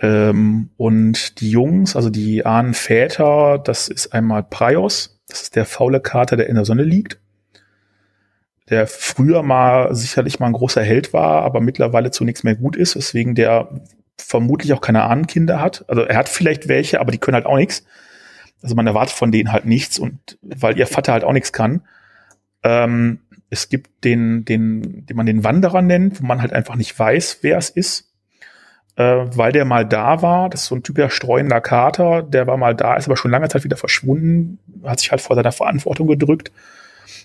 Ähm, und die Jungs, also die Ahnenväter, das ist einmal Praios, das ist der faule Kater, der in der Sonne liegt, der früher mal sicherlich mal ein großer Held war, aber mittlerweile zu nichts mehr gut ist, weswegen der vermutlich auch keine Ahnenkinder hat. Also er hat vielleicht welche, aber die können halt auch nichts. Also man erwartet von denen halt nichts und weil ihr Vater halt auch nichts kann. Ähm, es gibt den, den, den man den Wanderer nennt, wo man halt einfach nicht weiß, wer es ist, äh, weil der mal da war. Das ist so ein typischer streuender Kater, der war mal da, ist aber schon lange Zeit wieder verschwunden, hat sich halt vor seiner Verantwortung gedrückt.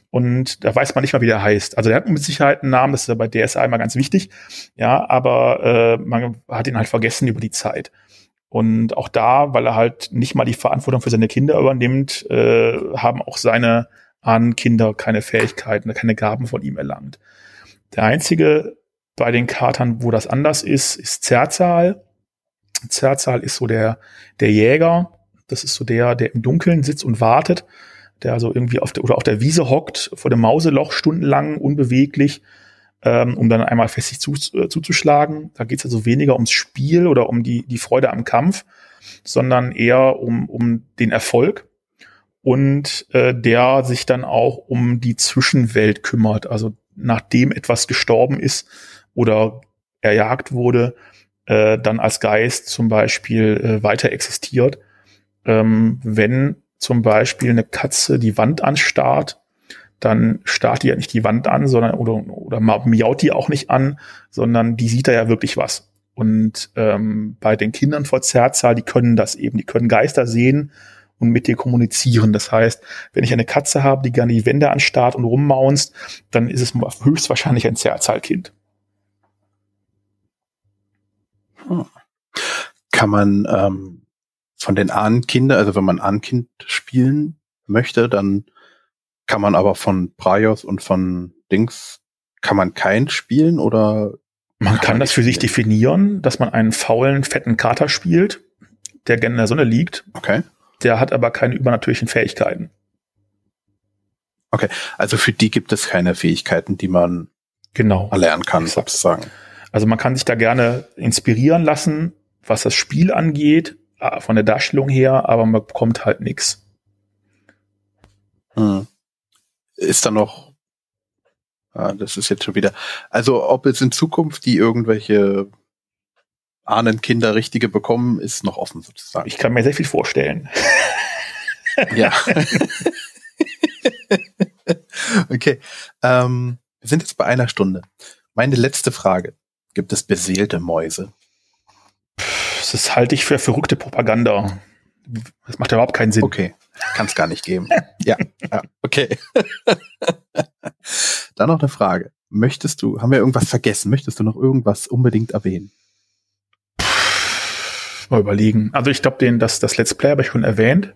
Und da weiß man nicht mal, wie der heißt. Also der hat mit Sicherheit einen Namen, das ist ja bei DSA immer ganz wichtig. Ja, aber äh, man hat ihn halt vergessen über die Zeit. Und auch da, weil er halt nicht mal die Verantwortung für seine Kinder übernimmt, äh, haben auch seine an Kinder keine Fähigkeiten, keine Gaben von ihm erlangt. Der einzige bei den Katern, wo das anders ist, ist Zerzal. Zerzal ist so der, der Jäger. Das ist so der, der im Dunkeln sitzt und wartet, der also irgendwie auf der, oder auf der Wiese hockt, vor dem Mauseloch stundenlang unbeweglich, ähm, um dann einmal festig zu, äh, zuzuschlagen. Da geht es also weniger ums Spiel oder um die, die Freude am Kampf, sondern eher um, um den Erfolg und äh, der sich dann auch um die Zwischenwelt kümmert. Also nachdem etwas gestorben ist oder erjagt wurde, äh, dann als Geist zum Beispiel äh, weiter existiert. Ähm, wenn zum Beispiel eine Katze die Wand anstarrt, dann starrt die ja nicht die Wand an, sondern oder, oder miaut die auch nicht an, sondern die sieht da ja wirklich was. Und ähm, bei den Kindern vor Zerzahl, die können das eben, die können Geister sehen und mit dir kommunizieren. Das heißt, wenn ich eine Katze habe, die gerne die Wände anstarrt und rummaunst, dann ist es höchstwahrscheinlich ein Zerzahlkind. Hm. Kann man ähm, von den Ahnenkinder, also wenn man Ahnenkind spielen möchte, dann kann man aber von Praios und von Dings kann man kein spielen oder? Man kann das für sich definieren, dass man einen faulen, fetten Kater spielt, der gerne in der Sonne liegt. Okay. Der hat aber keine übernatürlichen Fähigkeiten. Okay, also für die gibt es keine Fähigkeiten, die man genau erlernen kann, sozusagen. Also man kann sich da gerne inspirieren lassen, was das Spiel angeht, von der Darstellung her, aber man bekommt halt nichts. Hm. Ist da noch, ah, das ist jetzt schon wieder, also ob es in Zukunft die irgendwelche Ahnenkinder richtige bekommen, ist noch offen sozusagen. Ich kann mir sehr viel vorstellen. ja. okay. Ähm, wir sind jetzt bei einer Stunde. Meine letzte Frage. Gibt es beseelte Mäuse? Das halte ich für verrückte Propaganda. Das macht überhaupt keinen Sinn. Okay. Kann es gar nicht geben. ja, ja, okay. Dann noch eine Frage. Möchtest du, haben wir irgendwas vergessen? Möchtest du noch irgendwas unbedingt erwähnen? Mal überlegen. Also ich glaube, das, das Let's Play habe ich schon erwähnt.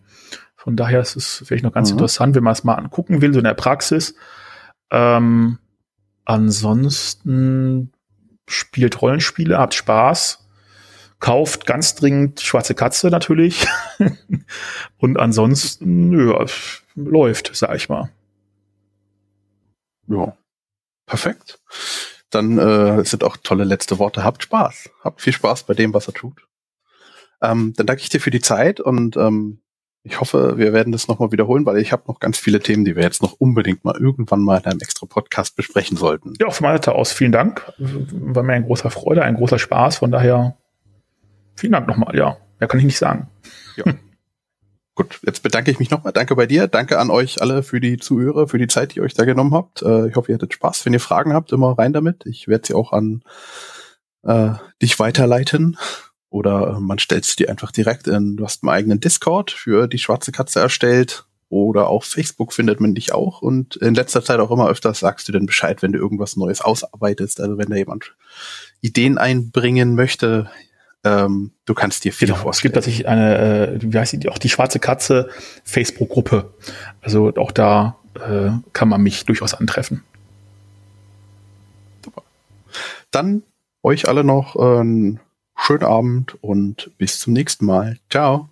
Von daher ist es vielleicht noch ganz mhm. interessant, wenn man es mal angucken will, so in der Praxis. Ähm, ansonsten spielt Rollenspiele, habt Spaß, kauft ganz dringend Schwarze Katze natürlich. Und ansonsten, ja, läuft, sag ich mal. Ja, perfekt. Dann äh, sind auch tolle letzte Worte. Habt Spaß. Habt viel Spaß bei dem, was er tut. Ähm, dann danke ich dir für die Zeit und ähm, ich hoffe, wir werden das nochmal wiederholen, weil ich habe noch ganz viele Themen, die wir jetzt noch unbedingt mal irgendwann mal in einem extra Podcast besprechen sollten. Ja, von meiner Seite aus vielen Dank. War mir ein großer Freude, ein großer Spaß. Von daher vielen Dank nochmal. Ja, mehr kann ich nicht sagen. Ja. Gut, jetzt bedanke ich mich nochmal. Danke bei dir. Danke an euch alle für die Zuhörer, für die Zeit, die ihr euch da genommen habt. Äh, ich hoffe, ihr hattet Spaß. Wenn ihr Fragen habt, immer rein damit. Ich werde sie auch an äh, dich weiterleiten. Oder äh, man stellt es dir einfach direkt in, du hast einen eigenen Discord für die schwarze Katze erstellt. Oder auf Facebook findet man dich auch. Und in letzter Zeit auch immer öfters sagst du dann Bescheid, wenn du irgendwas Neues ausarbeitest. Also wenn da jemand Ideen einbringen möchte, ähm, du kannst dir viel genau, vorstellen. Es gibt tatsächlich eine, äh, wie heißt die, auch die schwarze Katze Facebook-Gruppe. Also auch da äh, kann man mich durchaus antreffen. Super. Dann euch alle noch äh, schönen Abend und bis zum nächsten Mal. Ciao.